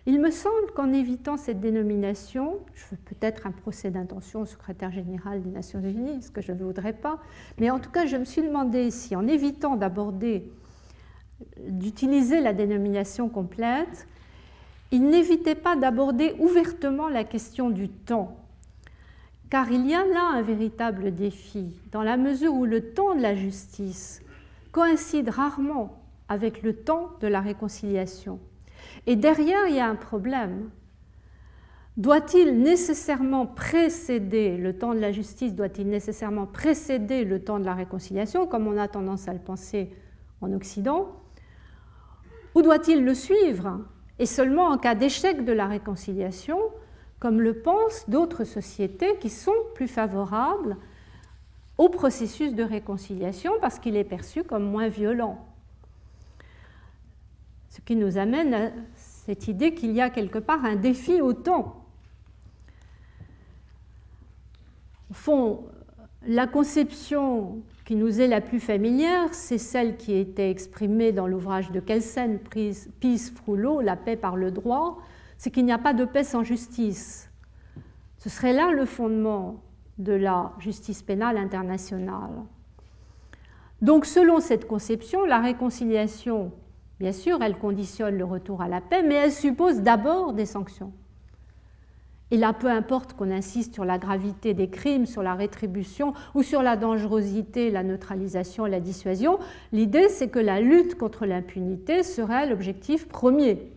Speaker 2: Il me semble qu'en évitant cette dénomination, je fais peut-être un procès d'intention au secrétaire général des Nations Unies, ce que je ne voudrais pas, mais en tout cas, je me suis demandé ici, en évitant d'aborder, d'utiliser la dénomination complète, il n'évitait pas d'aborder ouvertement la question du temps, car il y a là un véritable défi, dans la mesure où le temps de la justice coïncide rarement avec le temps de la réconciliation. Et derrière, il y a un problème. Doit-il nécessairement précéder le temps de la justice, doit-il nécessairement précéder le temps de la réconciliation, comme on a tendance à le penser en Occident, ou doit-il le suivre, et seulement en cas d'échec de la réconciliation, comme le pensent d'autres sociétés qui sont plus favorables au processus de réconciliation parce qu'il est perçu comme moins violent. Ce qui nous amène à cette idée qu'il y a quelque part un défi au temps. Au fond, la conception qui nous est la plus familière, c'est celle qui était exprimée dans l'ouvrage de Kelsen, Peace Frullo, La paix par le droit, c'est qu'il n'y a pas de paix sans justice. Ce serait là le fondement de la justice pénale internationale. Donc selon cette conception, la réconciliation Bien sûr, elle conditionne le retour à la paix, mais elle suppose d'abord des sanctions. Et là, peu importe qu'on insiste sur la gravité des crimes, sur la rétribution ou sur la dangerosité, la neutralisation, la dissuasion, l'idée c'est que la lutte contre l'impunité serait l'objectif premier.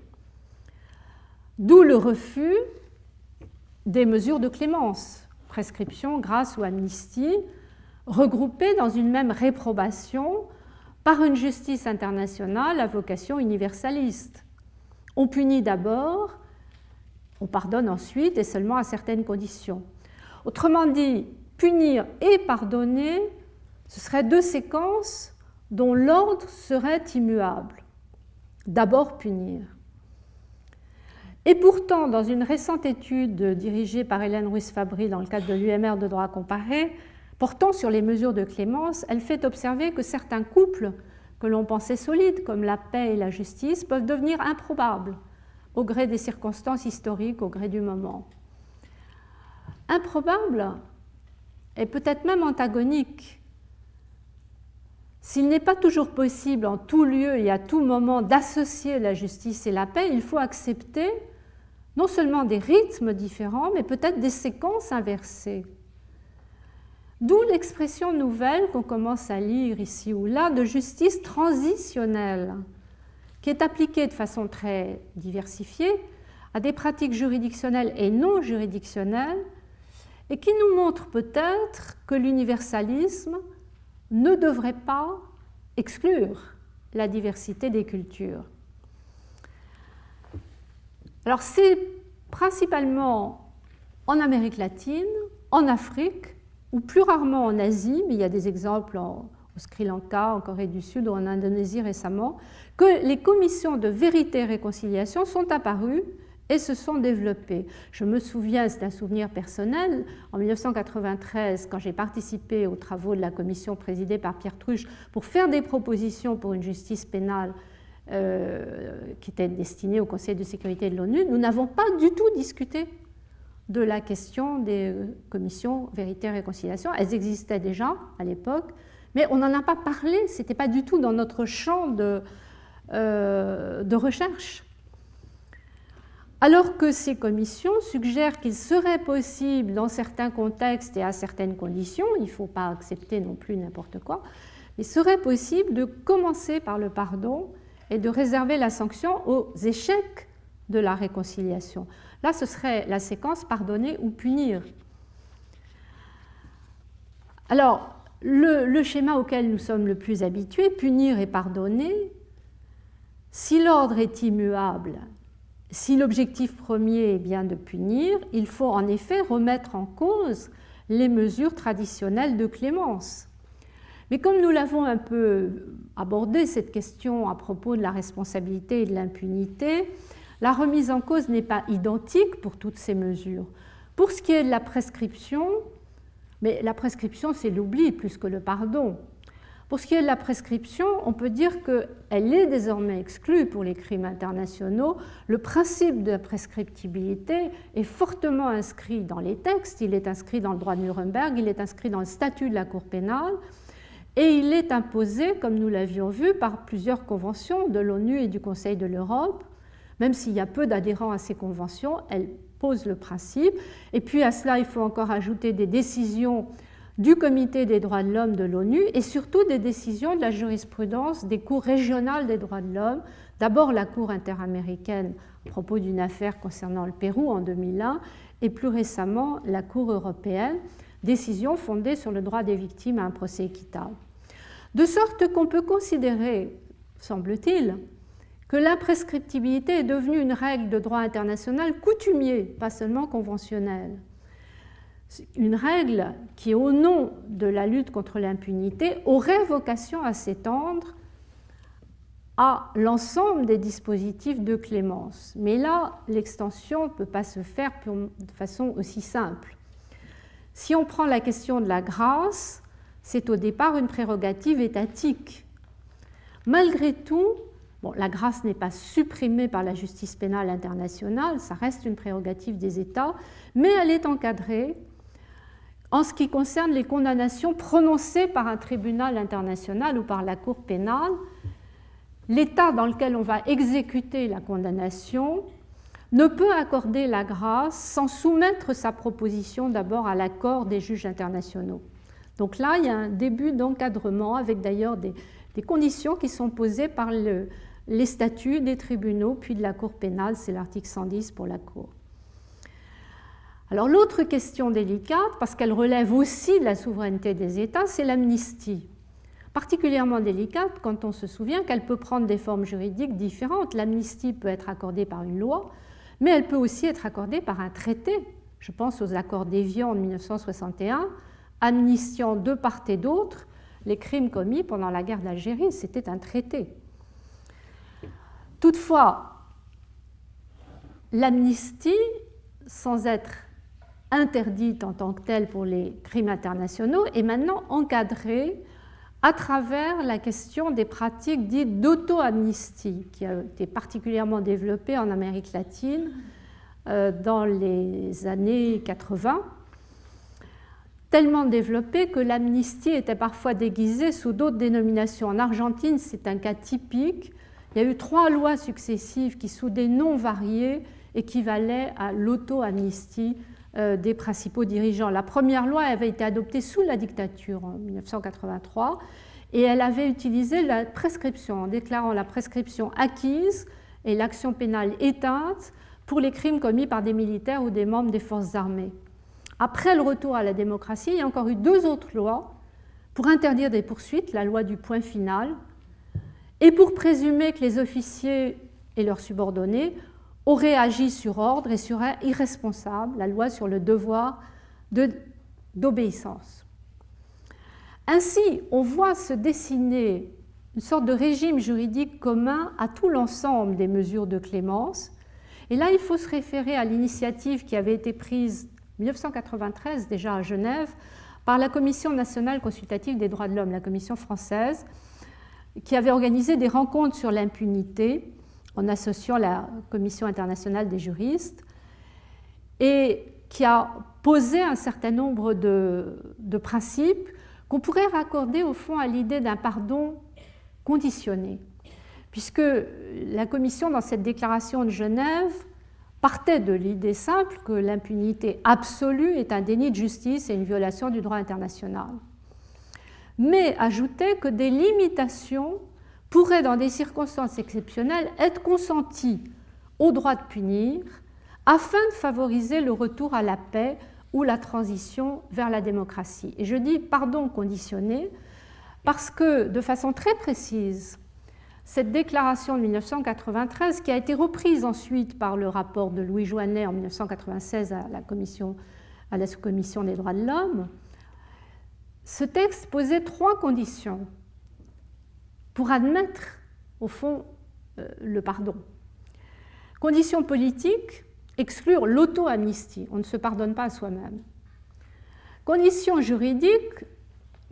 Speaker 2: D'où le refus des mesures de clémence, prescription, grâce ou amnistie, regroupées dans une même réprobation par une justice internationale à vocation universaliste. On punit d'abord, on pardonne ensuite et seulement à certaines conditions. Autrement dit, punir et pardonner, ce seraient deux séquences dont l'ordre serait immuable. D'abord punir. Et pourtant, dans une récente étude dirigée par Hélène Ruiz-Fabry dans le cadre de l'UMR de droit comparé, Portant sur les mesures de clémence, elle fait observer que certains couples que l'on pensait solides, comme la paix et la justice, peuvent devenir improbables au gré des circonstances historiques, au gré du moment. Improbable et peut-être même antagonique. S'il n'est pas toujours possible en tout lieu et à tout moment d'associer la justice et la paix, il faut accepter non seulement des rythmes différents, mais peut-être des séquences inversées. D'où l'expression nouvelle qu'on commence à lire ici ou là de justice transitionnelle, qui est appliquée de façon très diversifiée à des pratiques juridictionnelles et non juridictionnelles, et qui nous montre peut-être que l'universalisme ne devrait pas exclure la diversité des cultures. Alors c'est principalement en Amérique latine, en Afrique, ou plus rarement en Asie, mais il y a des exemples au Sri Lanka, en Corée du Sud ou en Indonésie récemment, que les commissions de vérité et réconciliation sont apparues et se sont développées. Je me souviens, c'est un souvenir personnel, en 1993, quand j'ai participé aux travaux de la commission présidée par Pierre Truche pour faire des propositions pour une justice pénale euh, qui était destinée au Conseil de sécurité de l'ONU, nous n'avons pas du tout discuté de la question des commissions vérité et réconciliation. Elles existaient déjà à l'époque, mais on n'en a pas parlé, ce n'était pas du tout dans notre champ de, euh, de recherche. Alors que ces commissions suggèrent qu'il serait possible, dans certains contextes et à certaines conditions, il ne faut pas accepter non plus n'importe quoi, il serait possible de commencer par le pardon et de réserver la sanction aux échecs de la réconciliation. Là, ce serait la séquence pardonner ou punir. Alors, le, schéma auquel nous sommes le plus habitués, punir et pardonner, si l'ordre est immuable, si l'objectif premier est bien de punir, il faut en effet remettre en cause les mesures traditionnelles de clémence. Mais comme nous l'avons un peu abordé, cette question à propos de la responsabilité et de l'impunité, la remise en cause n'est pas identique pour toutes ces mesures. Pour ce qui est de la prescription, mais la prescription c'est l'oubli plus que le pardon. Pour ce qui est de la prescription, on peut dire qu'elle est désormais exclue pour les crimes internationaux. Le principe de prescriptibilité est fortement inscrit dans les textes, il est inscrit dans le droit de Nuremberg, il est inscrit dans le statut de la Cour pénale, et il est imposé, comme nous l'avions vu, par plusieurs conventions de l'ONU et du Conseil de l'Europe. Même s'il y a peu d'adhérents à ces conventions, elles posent le principe. Et puis à cela, il faut encore ajouter des décisions du Comité des droits de l'homme de l'ONU et surtout des décisions de la jurisprudence des cours régionales des droits de l'homme. D'abord la Cour interaméricaine à propos d'une affaire concernant le Pérou en 2001 et plus récemment la Cour européenne, décision fondée sur le droit des victimes à un procès équitable. De sorte qu'on peut considérer, semble-t-il, que l'imprescriptibilité est devenue une règle de droit international coutumier, pas seulement conventionnelle. Une règle qui, au nom de la lutte contre l'impunité, aurait vocation à s'étendre à l'ensemble des dispositifs de clémence. Mais là, l'extension ne peut pas se faire de façon aussi simple. Si on prend la question de la grâce, c'est au départ une prérogative étatique. Malgré tout, la grâce n'est pas supprimée par la justice pénale internationale, ça reste une prérogative des États, mais elle est encadrée en ce qui concerne les condamnations prononcées par un tribunal international ou par la Cour pénale. L'État dans lequel on va exécuter la condamnation ne peut accorder la grâce sans soumettre sa proposition d'abord à l'accord des juges internationaux. Donc là, il y a un début d'encadrement avec d'ailleurs des, des, conditions qui sont posées par le, les statuts des tribunaux, puis de la Cour pénale, c'est l'article 110 pour la Cour. Alors l'autre question délicate, parce qu'elle relève aussi de la souveraineté des États, c'est l'amnistie. Particulièrement délicate quand on se souvient qu'elle peut prendre des formes juridiques différentes. L'amnistie peut être accordée par une loi, mais elle peut aussi être accordée par un traité. Je pense aux accords d'Évian en 1961, amnistiant de part et d'autre les crimes commis pendant la guerre d'Algérie. C'était un traité. Toutefois, l'amnistie, sans être interdite en tant que telle pour les crimes internationaux, est maintenant encadrée à travers la question des pratiques dites d'auto-amnistie, qui a été particulièrement développée en Amérique latine euh, dans les années 80, tellement développée que l'amnistie était parfois déguisée sous d'autres dénominations. En Argentine, c'est un cas typique. Il y a eu trois lois successives qui, sous des noms variés, équivalaient à l'auto-amnistie euh, des principaux dirigeants. La première loi avait été adoptée sous la dictature en 1983 et elle avait utilisé la prescription en déclarant la prescription acquise et l'action pénale éteinte pour les crimes commis par des militaires ou des membres des forces armées. Après le retour à la démocratie, il y a encore eu deux autres lois pour interdire des poursuites, la loi du point final, et pour présumer que les officiers et leurs subordonnés aurait agi sur ordre et serait irresponsable, la loi sur le devoir d'obéissance. Ainsi, on voit se dessiner une sorte de régime juridique commun à tout l'ensemble des mesures de clémence. Et là, il faut se référer à l'initiative qui avait été prise en 1993 déjà à Genève par la Commission nationale consultative des droits de l'homme, la Commission française, qui avait organisé des rencontres sur l'impunité en associant la Commission internationale des juristes, et qui a posé un certain nombre de, principes qu'on pourrait raccorder au fond à l'idée d'un pardon conditionné, puisque la Commission, dans cette déclaration de Genève, partait de l'idée simple que l'impunité absolue est un déni de justice et une violation du droit international, mais ajoutait que des limitations pourrait, dans des circonstances exceptionnelles, être consenti au droit de punir afin de favoriser le retour à la paix ou la transition vers la démocratie. Et je dis pardon conditionné parce que, de façon très précise, cette déclaration de 1993, qui a été reprise ensuite par le rapport de Louis Joannet en 1996 à la, commission, à la sous-commission des droits de l'homme, ce texte posait trois conditions pour admettre, au fond, euh, le pardon. Condition politique, exclure l'auto-amnistie. On ne se pardonne pas à soi-même. Condition juridique,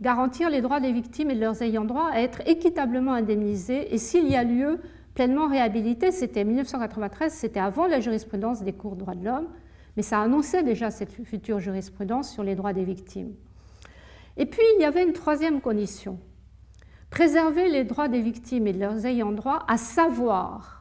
Speaker 2: garantir les droits des victimes et de leurs ayants droit à être équitablement indemnisés et s'il y a lieu, pleinement réhabilités. C'était 1993, c'était avant la jurisprudence des cours de droits de l'homme, mais ça annonçait déjà cette future jurisprudence sur les droits des victimes. Et puis, il y avait une troisième condition, préserver les droits des victimes et de leurs ayants droit, à savoir,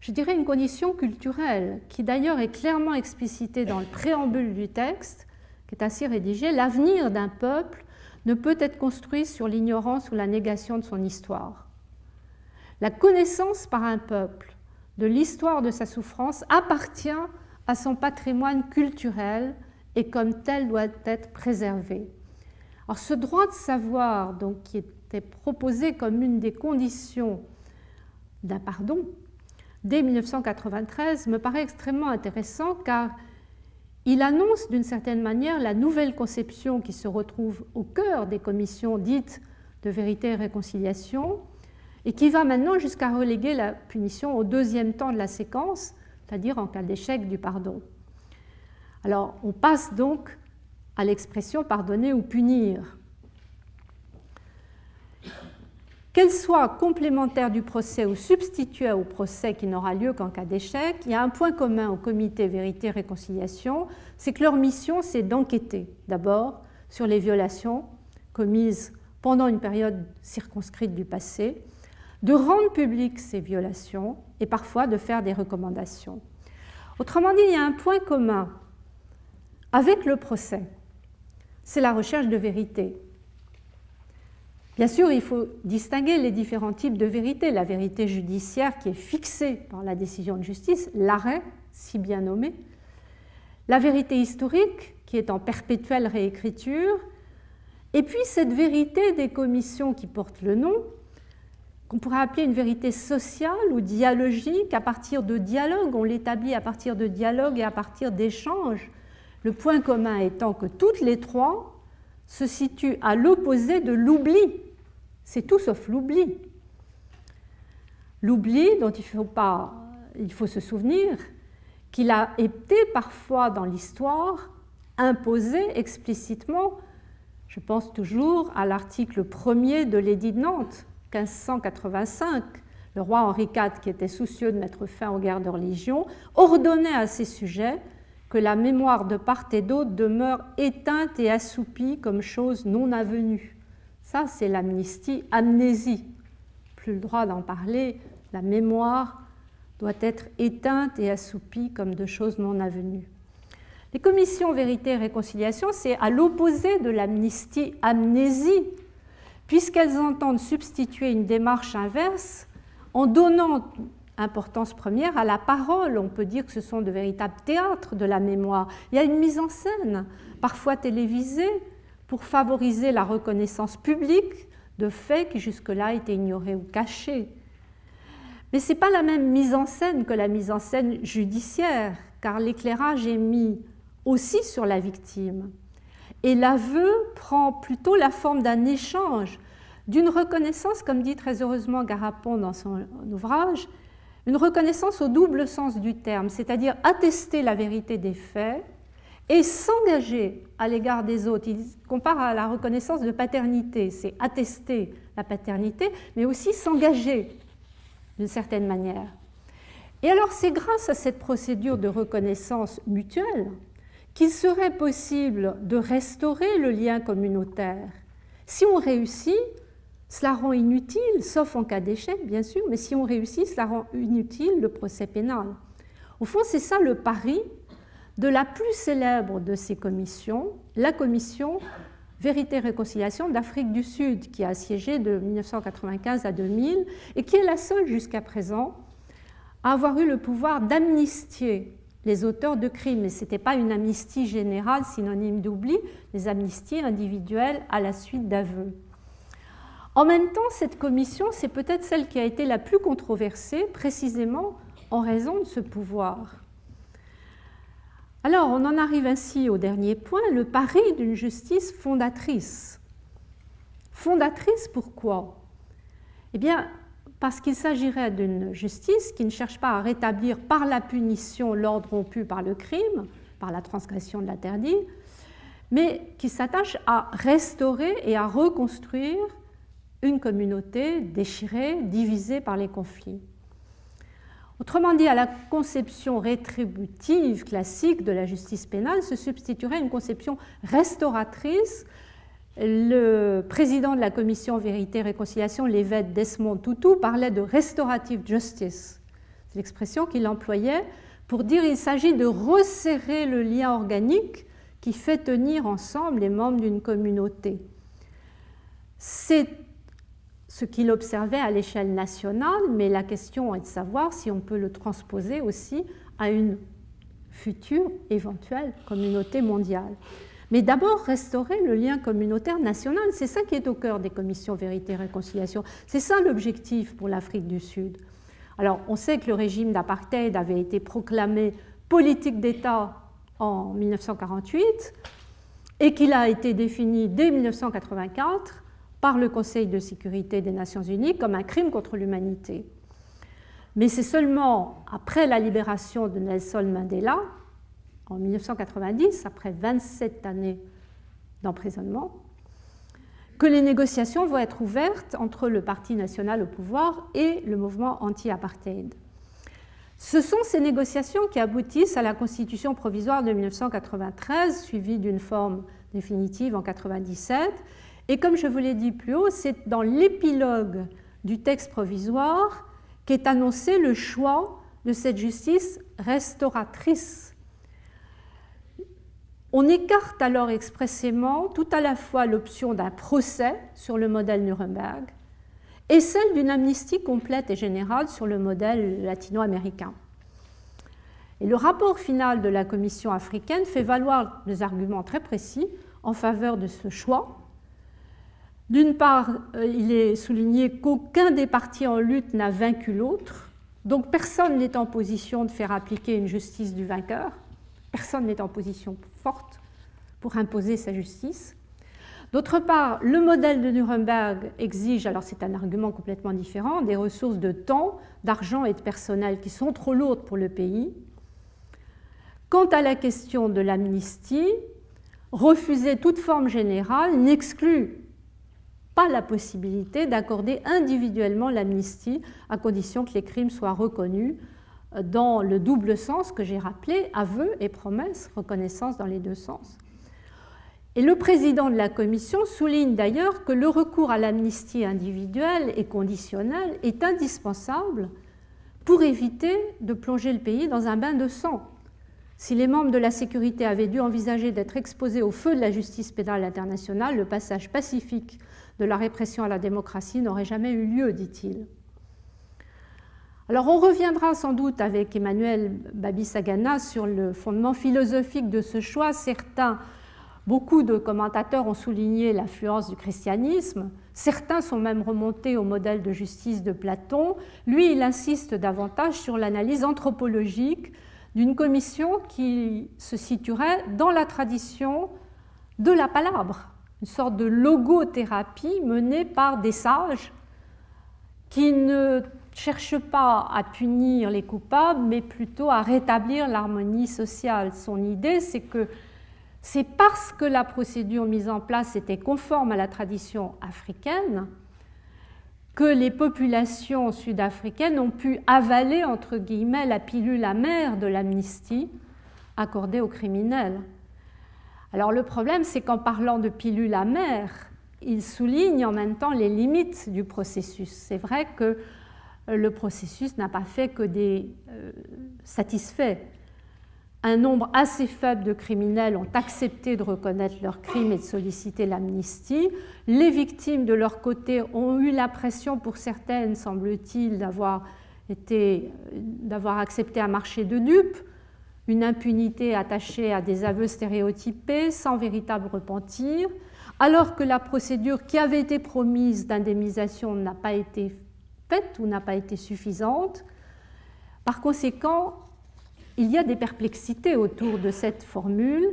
Speaker 2: je dirais une condition culturelle, qui d'ailleurs est clairement explicitée dans le préambule du texte, qui est ainsi rédigé, l'avenir d'un peuple ne peut être construit sur l'ignorance ou la négation de son histoire. La connaissance par un peuple de l'histoire de sa souffrance appartient à son patrimoine culturel et comme tel doit être préservé. Alors ce droit de savoir, donc, qui était proposé comme une des conditions d'un pardon dès 1993 me paraît extrêmement intéressant car il annonce d'une certaine manière la nouvelle conception qui se retrouve au cœur des commissions dites de vérité et réconciliation et qui va maintenant jusqu'à reléguer la punition au deuxième temps de la séquence, c'est-à-dire en cas d'échec du pardon. Alors on passe donc à l'expression pardonner ou punir. qu'elle soit complémentaire du procès ou substituée au procès qui n'aura lieu qu'en cas d'échec, il y a un point commun au comité Vérité Réconciliation, c'est que leur mission, c'est d'enquêter d'abord sur les violations commises pendant une période circonscrite du passé, de rendre publiques ces violations et parfois de faire des recommandations. Autrement dit, il y a un point commun avec le procès, c'est la recherche de vérité. Bien sûr, il faut distinguer les différents types de vérité. La vérité judiciaire qui est fixée par la décision de justice, l'arrêt, si bien nommé. La vérité historique qui est en perpétuelle réécriture. Et puis cette vérité des commissions qui portent le nom, qu'on pourrait appeler une vérité sociale ou dialogique, à partir de dialogue. On l'établit à partir de dialogue et à partir d'échanges. Le point commun étant que toutes les trois se situent à l'opposé de l'oubli c'est tout sauf l'oubli. L'oubli dont il faut, se souvenir, qu'il a été parfois dans l'histoire imposé explicitement. Je pense toujours à l'article 1er de l'édit de Nantes, 1585. Le roi Henri IV, qui était soucieux de mettre fin aux guerres de religion, ordonnait à ses sujets que la mémoire de part et d'autre demeure éteinte et assoupie comme chose non avenue. Ça, c'est l'amnistie, amnésie. Plus le droit d'en parler, la mémoire doit être éteinte et assoupie comme de choses non avenues. Les commissions vérité et réconciliation, c'est à l'opposé de l'amnistie amnésie, puisqu'elles entendent substituer une démarche inverse en donnant importance première à la parole. On peut dire que ce sont de véritables théâtres de la mémoire. Il y a une mise en scène, parfois télévisée, pour favoriser la reconnaissance publique de faits qui jusque-là étaient ignorés ou cachés. Mais ce n'est pas la même mise en scène que la mise en scène judiciaire, car l'éclairage est mis aussi sur la victime. Et l'aveu prend plutôt la forme d'un échange, d'une reconnaissance, comme dit très heureusement Garapon dans son ouvrage, une reconnaissance au double sens du terme, c'est-à-dire attester la vérité des faits et s'engager à l'égard des autres. Il compare à la reconnaissance de paternité, c'est attester la paternité, mais aussi s'engager d'une certaine manière. Et alors c'est grâce à cette procédure de reconnaissance mutuelle qu'il serait possible de restaurer le lien communautaire. Si on réussit, cela rend inutile, sauf en cas d'échec bien sûr, mais si on réussit, cela rend inutile le procès pénal. Au fond, c'est ça le pari de la plus célèbre de ces commissions, la commission Vérité et Réconciliation d'Afrique du Sud, qui a siégé de 1995 à 2000 et qui est la seule jusqu'à présent à avoir eu le pouvoir d'amnistier les auteurs de crimes. Mais ce n'était pas une amnistie générale synonyme d'oubli, les amnisties individuelles à la suite d'aveux. En même temps, cette commission, c'est peut-être celle qui a été la plus controversée, précisément en raison de ce pouvoir. Alors, on en arrive ainsi au dernier point, le pari d'une justice fondatrice. Fondatrice pourquoi? Eh bien, parce qu'il s'agirait d'une justice qui ne cherche pas à rétablir par la punition l'ordre rompu par le crime, par la transgression de l'interdit, mais qui s'attache à restaurer et à reconstruire une communauté déchirée, divisée par les conflits. Autrement dit, à la conception rétributive classique de la justice pénale se substituerait une conception restauratrice. Le président de la commission Vérité et Réconciliation, l'évêque Desmond Tutu, parlait de restorative justice. C'est l'expression qu'il employait pour dire qu'il s'agit de resserrer le lien organique qui fait tenir ensemble les membres d'une communauté. C'est ce qu'il observait à l'échelle nationale, mais la question est de savoir si on peut le transposer aussi à une future éventuelle communauté mondiale. Mais d'abord, restaurer le lien communautaire national, c'est ça qui est au cœur des commissions Vérité et Réconciliation. C'est ça l'objectif pour l'Afrique du Sud. Alors, on sait que le régime d'apartheid avait été proclamé politique d'État en 1948 et qu'il a été défini dès 1984 par le Conseil de sécurité des Nations Unies comme un crime contre l'humanité. Mais c'est seulement après la libération de Nelson Mandela, en 1990, après 27 années d'emprisonnement, que les négociations vont être ouvertes entre le Parti national au pouvoir et le mouvement anti-apartheid. Ce sont ces négociations qui aboutissent à la constitution provisoire de 1993, suivie d'une forme définitive en 1997, et comme je vous l'ai dit plus haut, c'est dans l'épilogue du texte provisoire qu'est annoncé le choix de cette justice restauratrice. On écarte alors expressément tout à la fois l'option d'un procès sur le modèle Nuremberg et celle d'une amnistie complète et générale sur le modèle latino-américain. Et le rapport final de la Commission africaine fait valoir des arguments très précis en faveur de ce choix, d'une part, euh, il est souligné qu'aucun des partis en lutte n'a vaincu l'autre, donc personne n'est en position de faire appliquer une justice du vainqueur, personne n'est en position forte pour imposer sa justice. D'autre part, le modèle de Nuremberg exige, alors c'est un argument complètement différent, des ressources de temps, d'argent et de personnel qui sont trop lourdes pour le pays. Quant à la question de l'amnistie, refuser toute forme générale n'exclut pas la possibilité d'accorder individuellement l'amnistie à condition que les crimes soient reconnus dans le double sens que j'ai rappelé, aveu et promesse, reconnaissance dans les deux sens. Et le président de la commission souligne d'ailleurs que le recours à l'amnistie individuelle et conditionnelle est indispensable pour éviter de plonger le pays dans un bain de sang. Si les membres de la sécurité avaient dû envisager d'être exposés au feu de la justice pénale internationale, le passage pacifique de la répression à la démocratie n'aurait jamais eu lieu, dit-il. Alors on reviendra sans doute avec Emmanuel Babisagana sur le fondement philosophique de ce choix. Certains Beaucoup de commentateurs ont souligné l'influence du christianisme. Certains sont même remontés au modèle de justice de Platon. Lui, il insiste davantage sur l'analyse anthropologique d'une commission qui se situerait dans la tradition de la palabre, une sorte de logothérapie menée par des sages qui ne cherchent pas à punir les coupables, mais plutôt à rétablir l'harmonie sociale. Son idée, c'est que c'est parce que la procédure mise en place était conforme à la tradition africaine que les populations sud-africaines ont pu avaler, entre guillemets, la pilule amère de l'amnistie accordée aux criminels. Alors le problème, c'est qu'en parlant de pilule amère, il souligne en même temps les limites du processus. C'est vrai que le processus n'a pas fait que des euh, satisfaits un nombre assez faible de criminels ont accepté de reconnaître leurs crimes et de solliciter l'amnistie. Les victimes, de leur côté, ont eu l'impression, pour certaines, semble-t-il, d'avoir d'avoir accepté un marché de dupes, une impunité attachée à des aveux stéréotypés, sans véritable repentir, alors que la procédure qui avait été promise d'indemnisation n'a pas été faite ou n'a pas été suffisante. Par conséquent, il y a des perplexités autour de cette formule,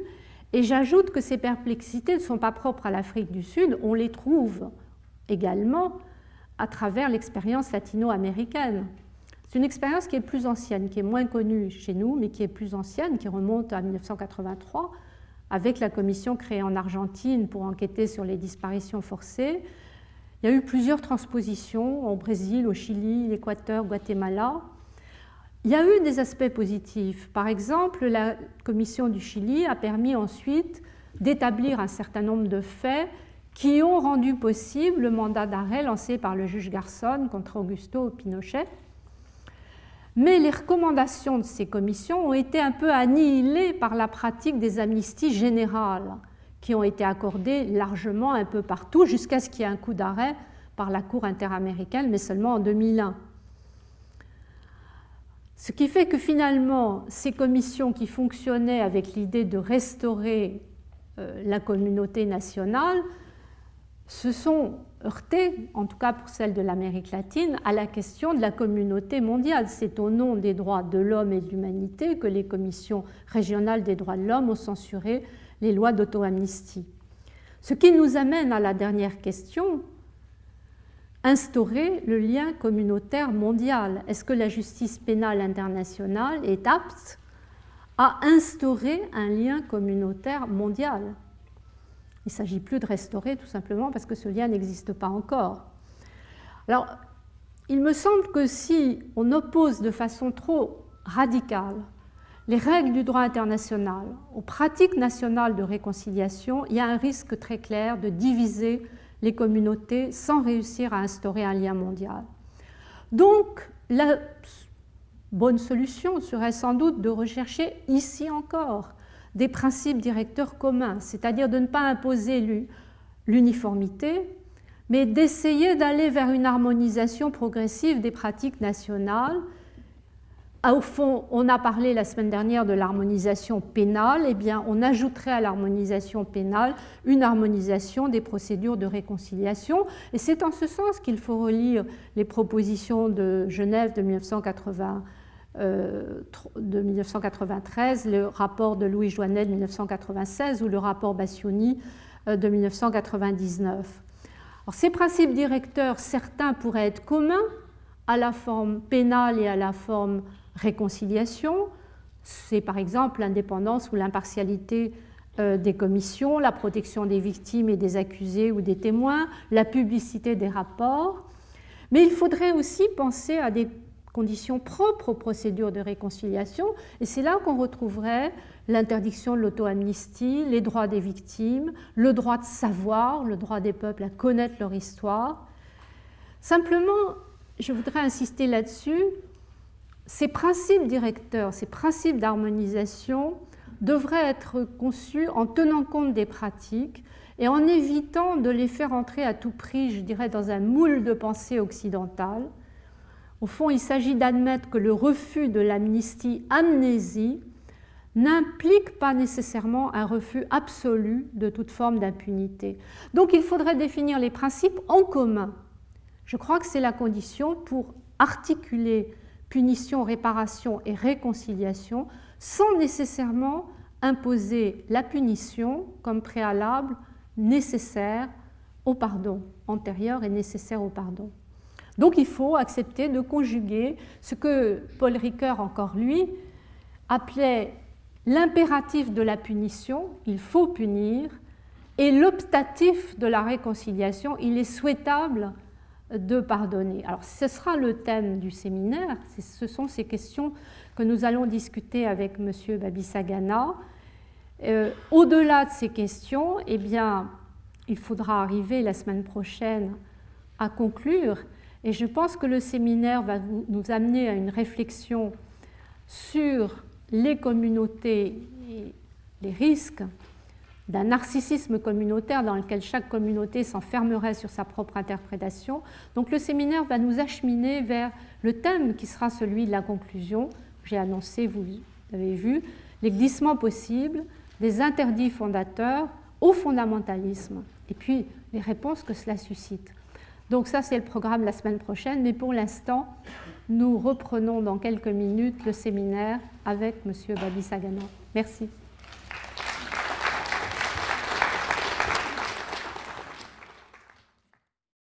Speaker 2: et j'ajoute que ces perplexités ne sont pas propres à l'Afrique du Sud, on les trouve également à travers l'expérience latino-américaine. C'est une expérience qui est plus ancienne, qui est moins connue chez nous, mais qui est plus ancienne, qui remonte à 1983, avec la commission créée en Argentine pour enquêter sur les disparitions forcées. Il y a eu plusieurs transpositions au Brésil, au Chili, l'Équateur, Guatemala. Il y a eu des aspects positifs. Par exemple, la commission du Chili a permis ensuite d'établir un certain nombre de faits qui ont rendu possible le mandat d'arrêt lancé par le juge Garçon contre Augusto Pinochet. Mais les recommandations de ces commissions ont été un peu annihilées par la pratique des amnisties générales qui ont été accordées largement un peu partout jusqu'à ce qu'il y ait un coup d'arrêt par la Cour interaméricaine, mais seulement en 2001. Ce qui fait que finalement, ces commissions qui fonctionnaient avec l'idée de restaurer euh, la communauté nationale se sont heurtées, en tout cas pour celle de l'Amérique latine, à la question de la communauté mondiale. C'est au nom des droits de l'homme et de l'humanité que les commissions régionales des droits de l'homme ont censuré les lois d'auto-amnistie. Ce qui nous amène à la dernière question, instaurer le lien communautaire mondial. Est-ce que la justice pénale internationale est apte à instaurer un lien communautaire mondial? Il ne s'agit plus de restaurer tout simplement parce que ce lien n'existe pas encore. Alors, il me semble que si on oppose de façon trop radicale les règles du droit international aux pratiques nationales de réconciliation, il y a un risque très clair de diviser les communautés sans réussir à instaurer un lien mondial. Donc, la bonne solution serait sans doute de rechercher ici encore des principes directeurs communs, c'est-à-dire de ne pas imposer l'uniformité, mais d'essayer d'aller vers une harmonisation progressive des pratiques nationales. Ah, au fond, on a parlé la semaine dernière de l'harmonisation pénale, eh bien, on ajouterait à l'harmonisation pénale une harmonisation des procédures de réconciliation. Et c'est en ce sens qu'il faut relire les propositions de Genève de, 1980, euh, de 1993, le rapport de Louis Joannet de 1996 ou le rapport Bassioni euh, de 1999. Alors, ces principes directeurs, certains pourraient être communs à la forme pénale et à la forme réconciliation, C'est par exemple l'indépendance ou l'impartialité euh, des commissions, la protection des victimes et des accusés ou des témoins, la publicité des rapports. Mais il faudrait aussi penser à des conditions propres aux procédures de réconciliation, et c'est là qu'on retrouverait l'interdiction de l'auto-amnistie, les droits des victimes, le droit de savoir, le droit des peuples à connaître leur histoire. Simplement, je voudrais insister là-dessus, ces principes directeurs, ces principes d'harmonisation devraient être conçus en tenant compte des pratiques et en évitant de les faire entrer à tout prix, je dirais, dans un moule de pensée occidentale. Au fond, il s'agit d'admettre que le refus de l'amnistie amnésie n'implique pas nécessairement un refus absolu de toute forme d'impunité. Donc il faudrait définir les principes en commun. Je crois que c'est la condition pour articuler punition, réparation et réconciliation sans nécessairement imposer la punition comme préalable nécessaire au pardon, antérieur et nécessaire au pardon. Donc il faut accepter de conjuguer ce que Paul Ricoeur, encore lui, appelait l'impératif de la punition, il faut punir, et l'optatif de la réconciliation, il est souhaitable de pardonner. Alors ce sera le thème du séminaire, ce sont ces questions que nous allons discuter avec M. Babisagana. Euh, au-delà de ces questions, eh bien, il faudra arriver la semaine prochaine à conclure, et je pense que le séminaire va nous amener à une réflexion sur les communautés et les risques d'un narcissisme communautaire dans lequel chaque communauté s'enfermerait sur sa propre interprétation. Donc le séminaire va nous acheminer vers le thème qui sera celui de la conclusion. J'ai annoncé, vous l'avez vu, les glissements possibles, des interdits fondateurs au fondamentalisme, et puis les réponses que cela suscite. Donc ça, c'est le programme la semaine prochaine, mais pour l'instant, nous reprenons dans quelques minutes le séminaire avec M. Babi Sagana. Merci.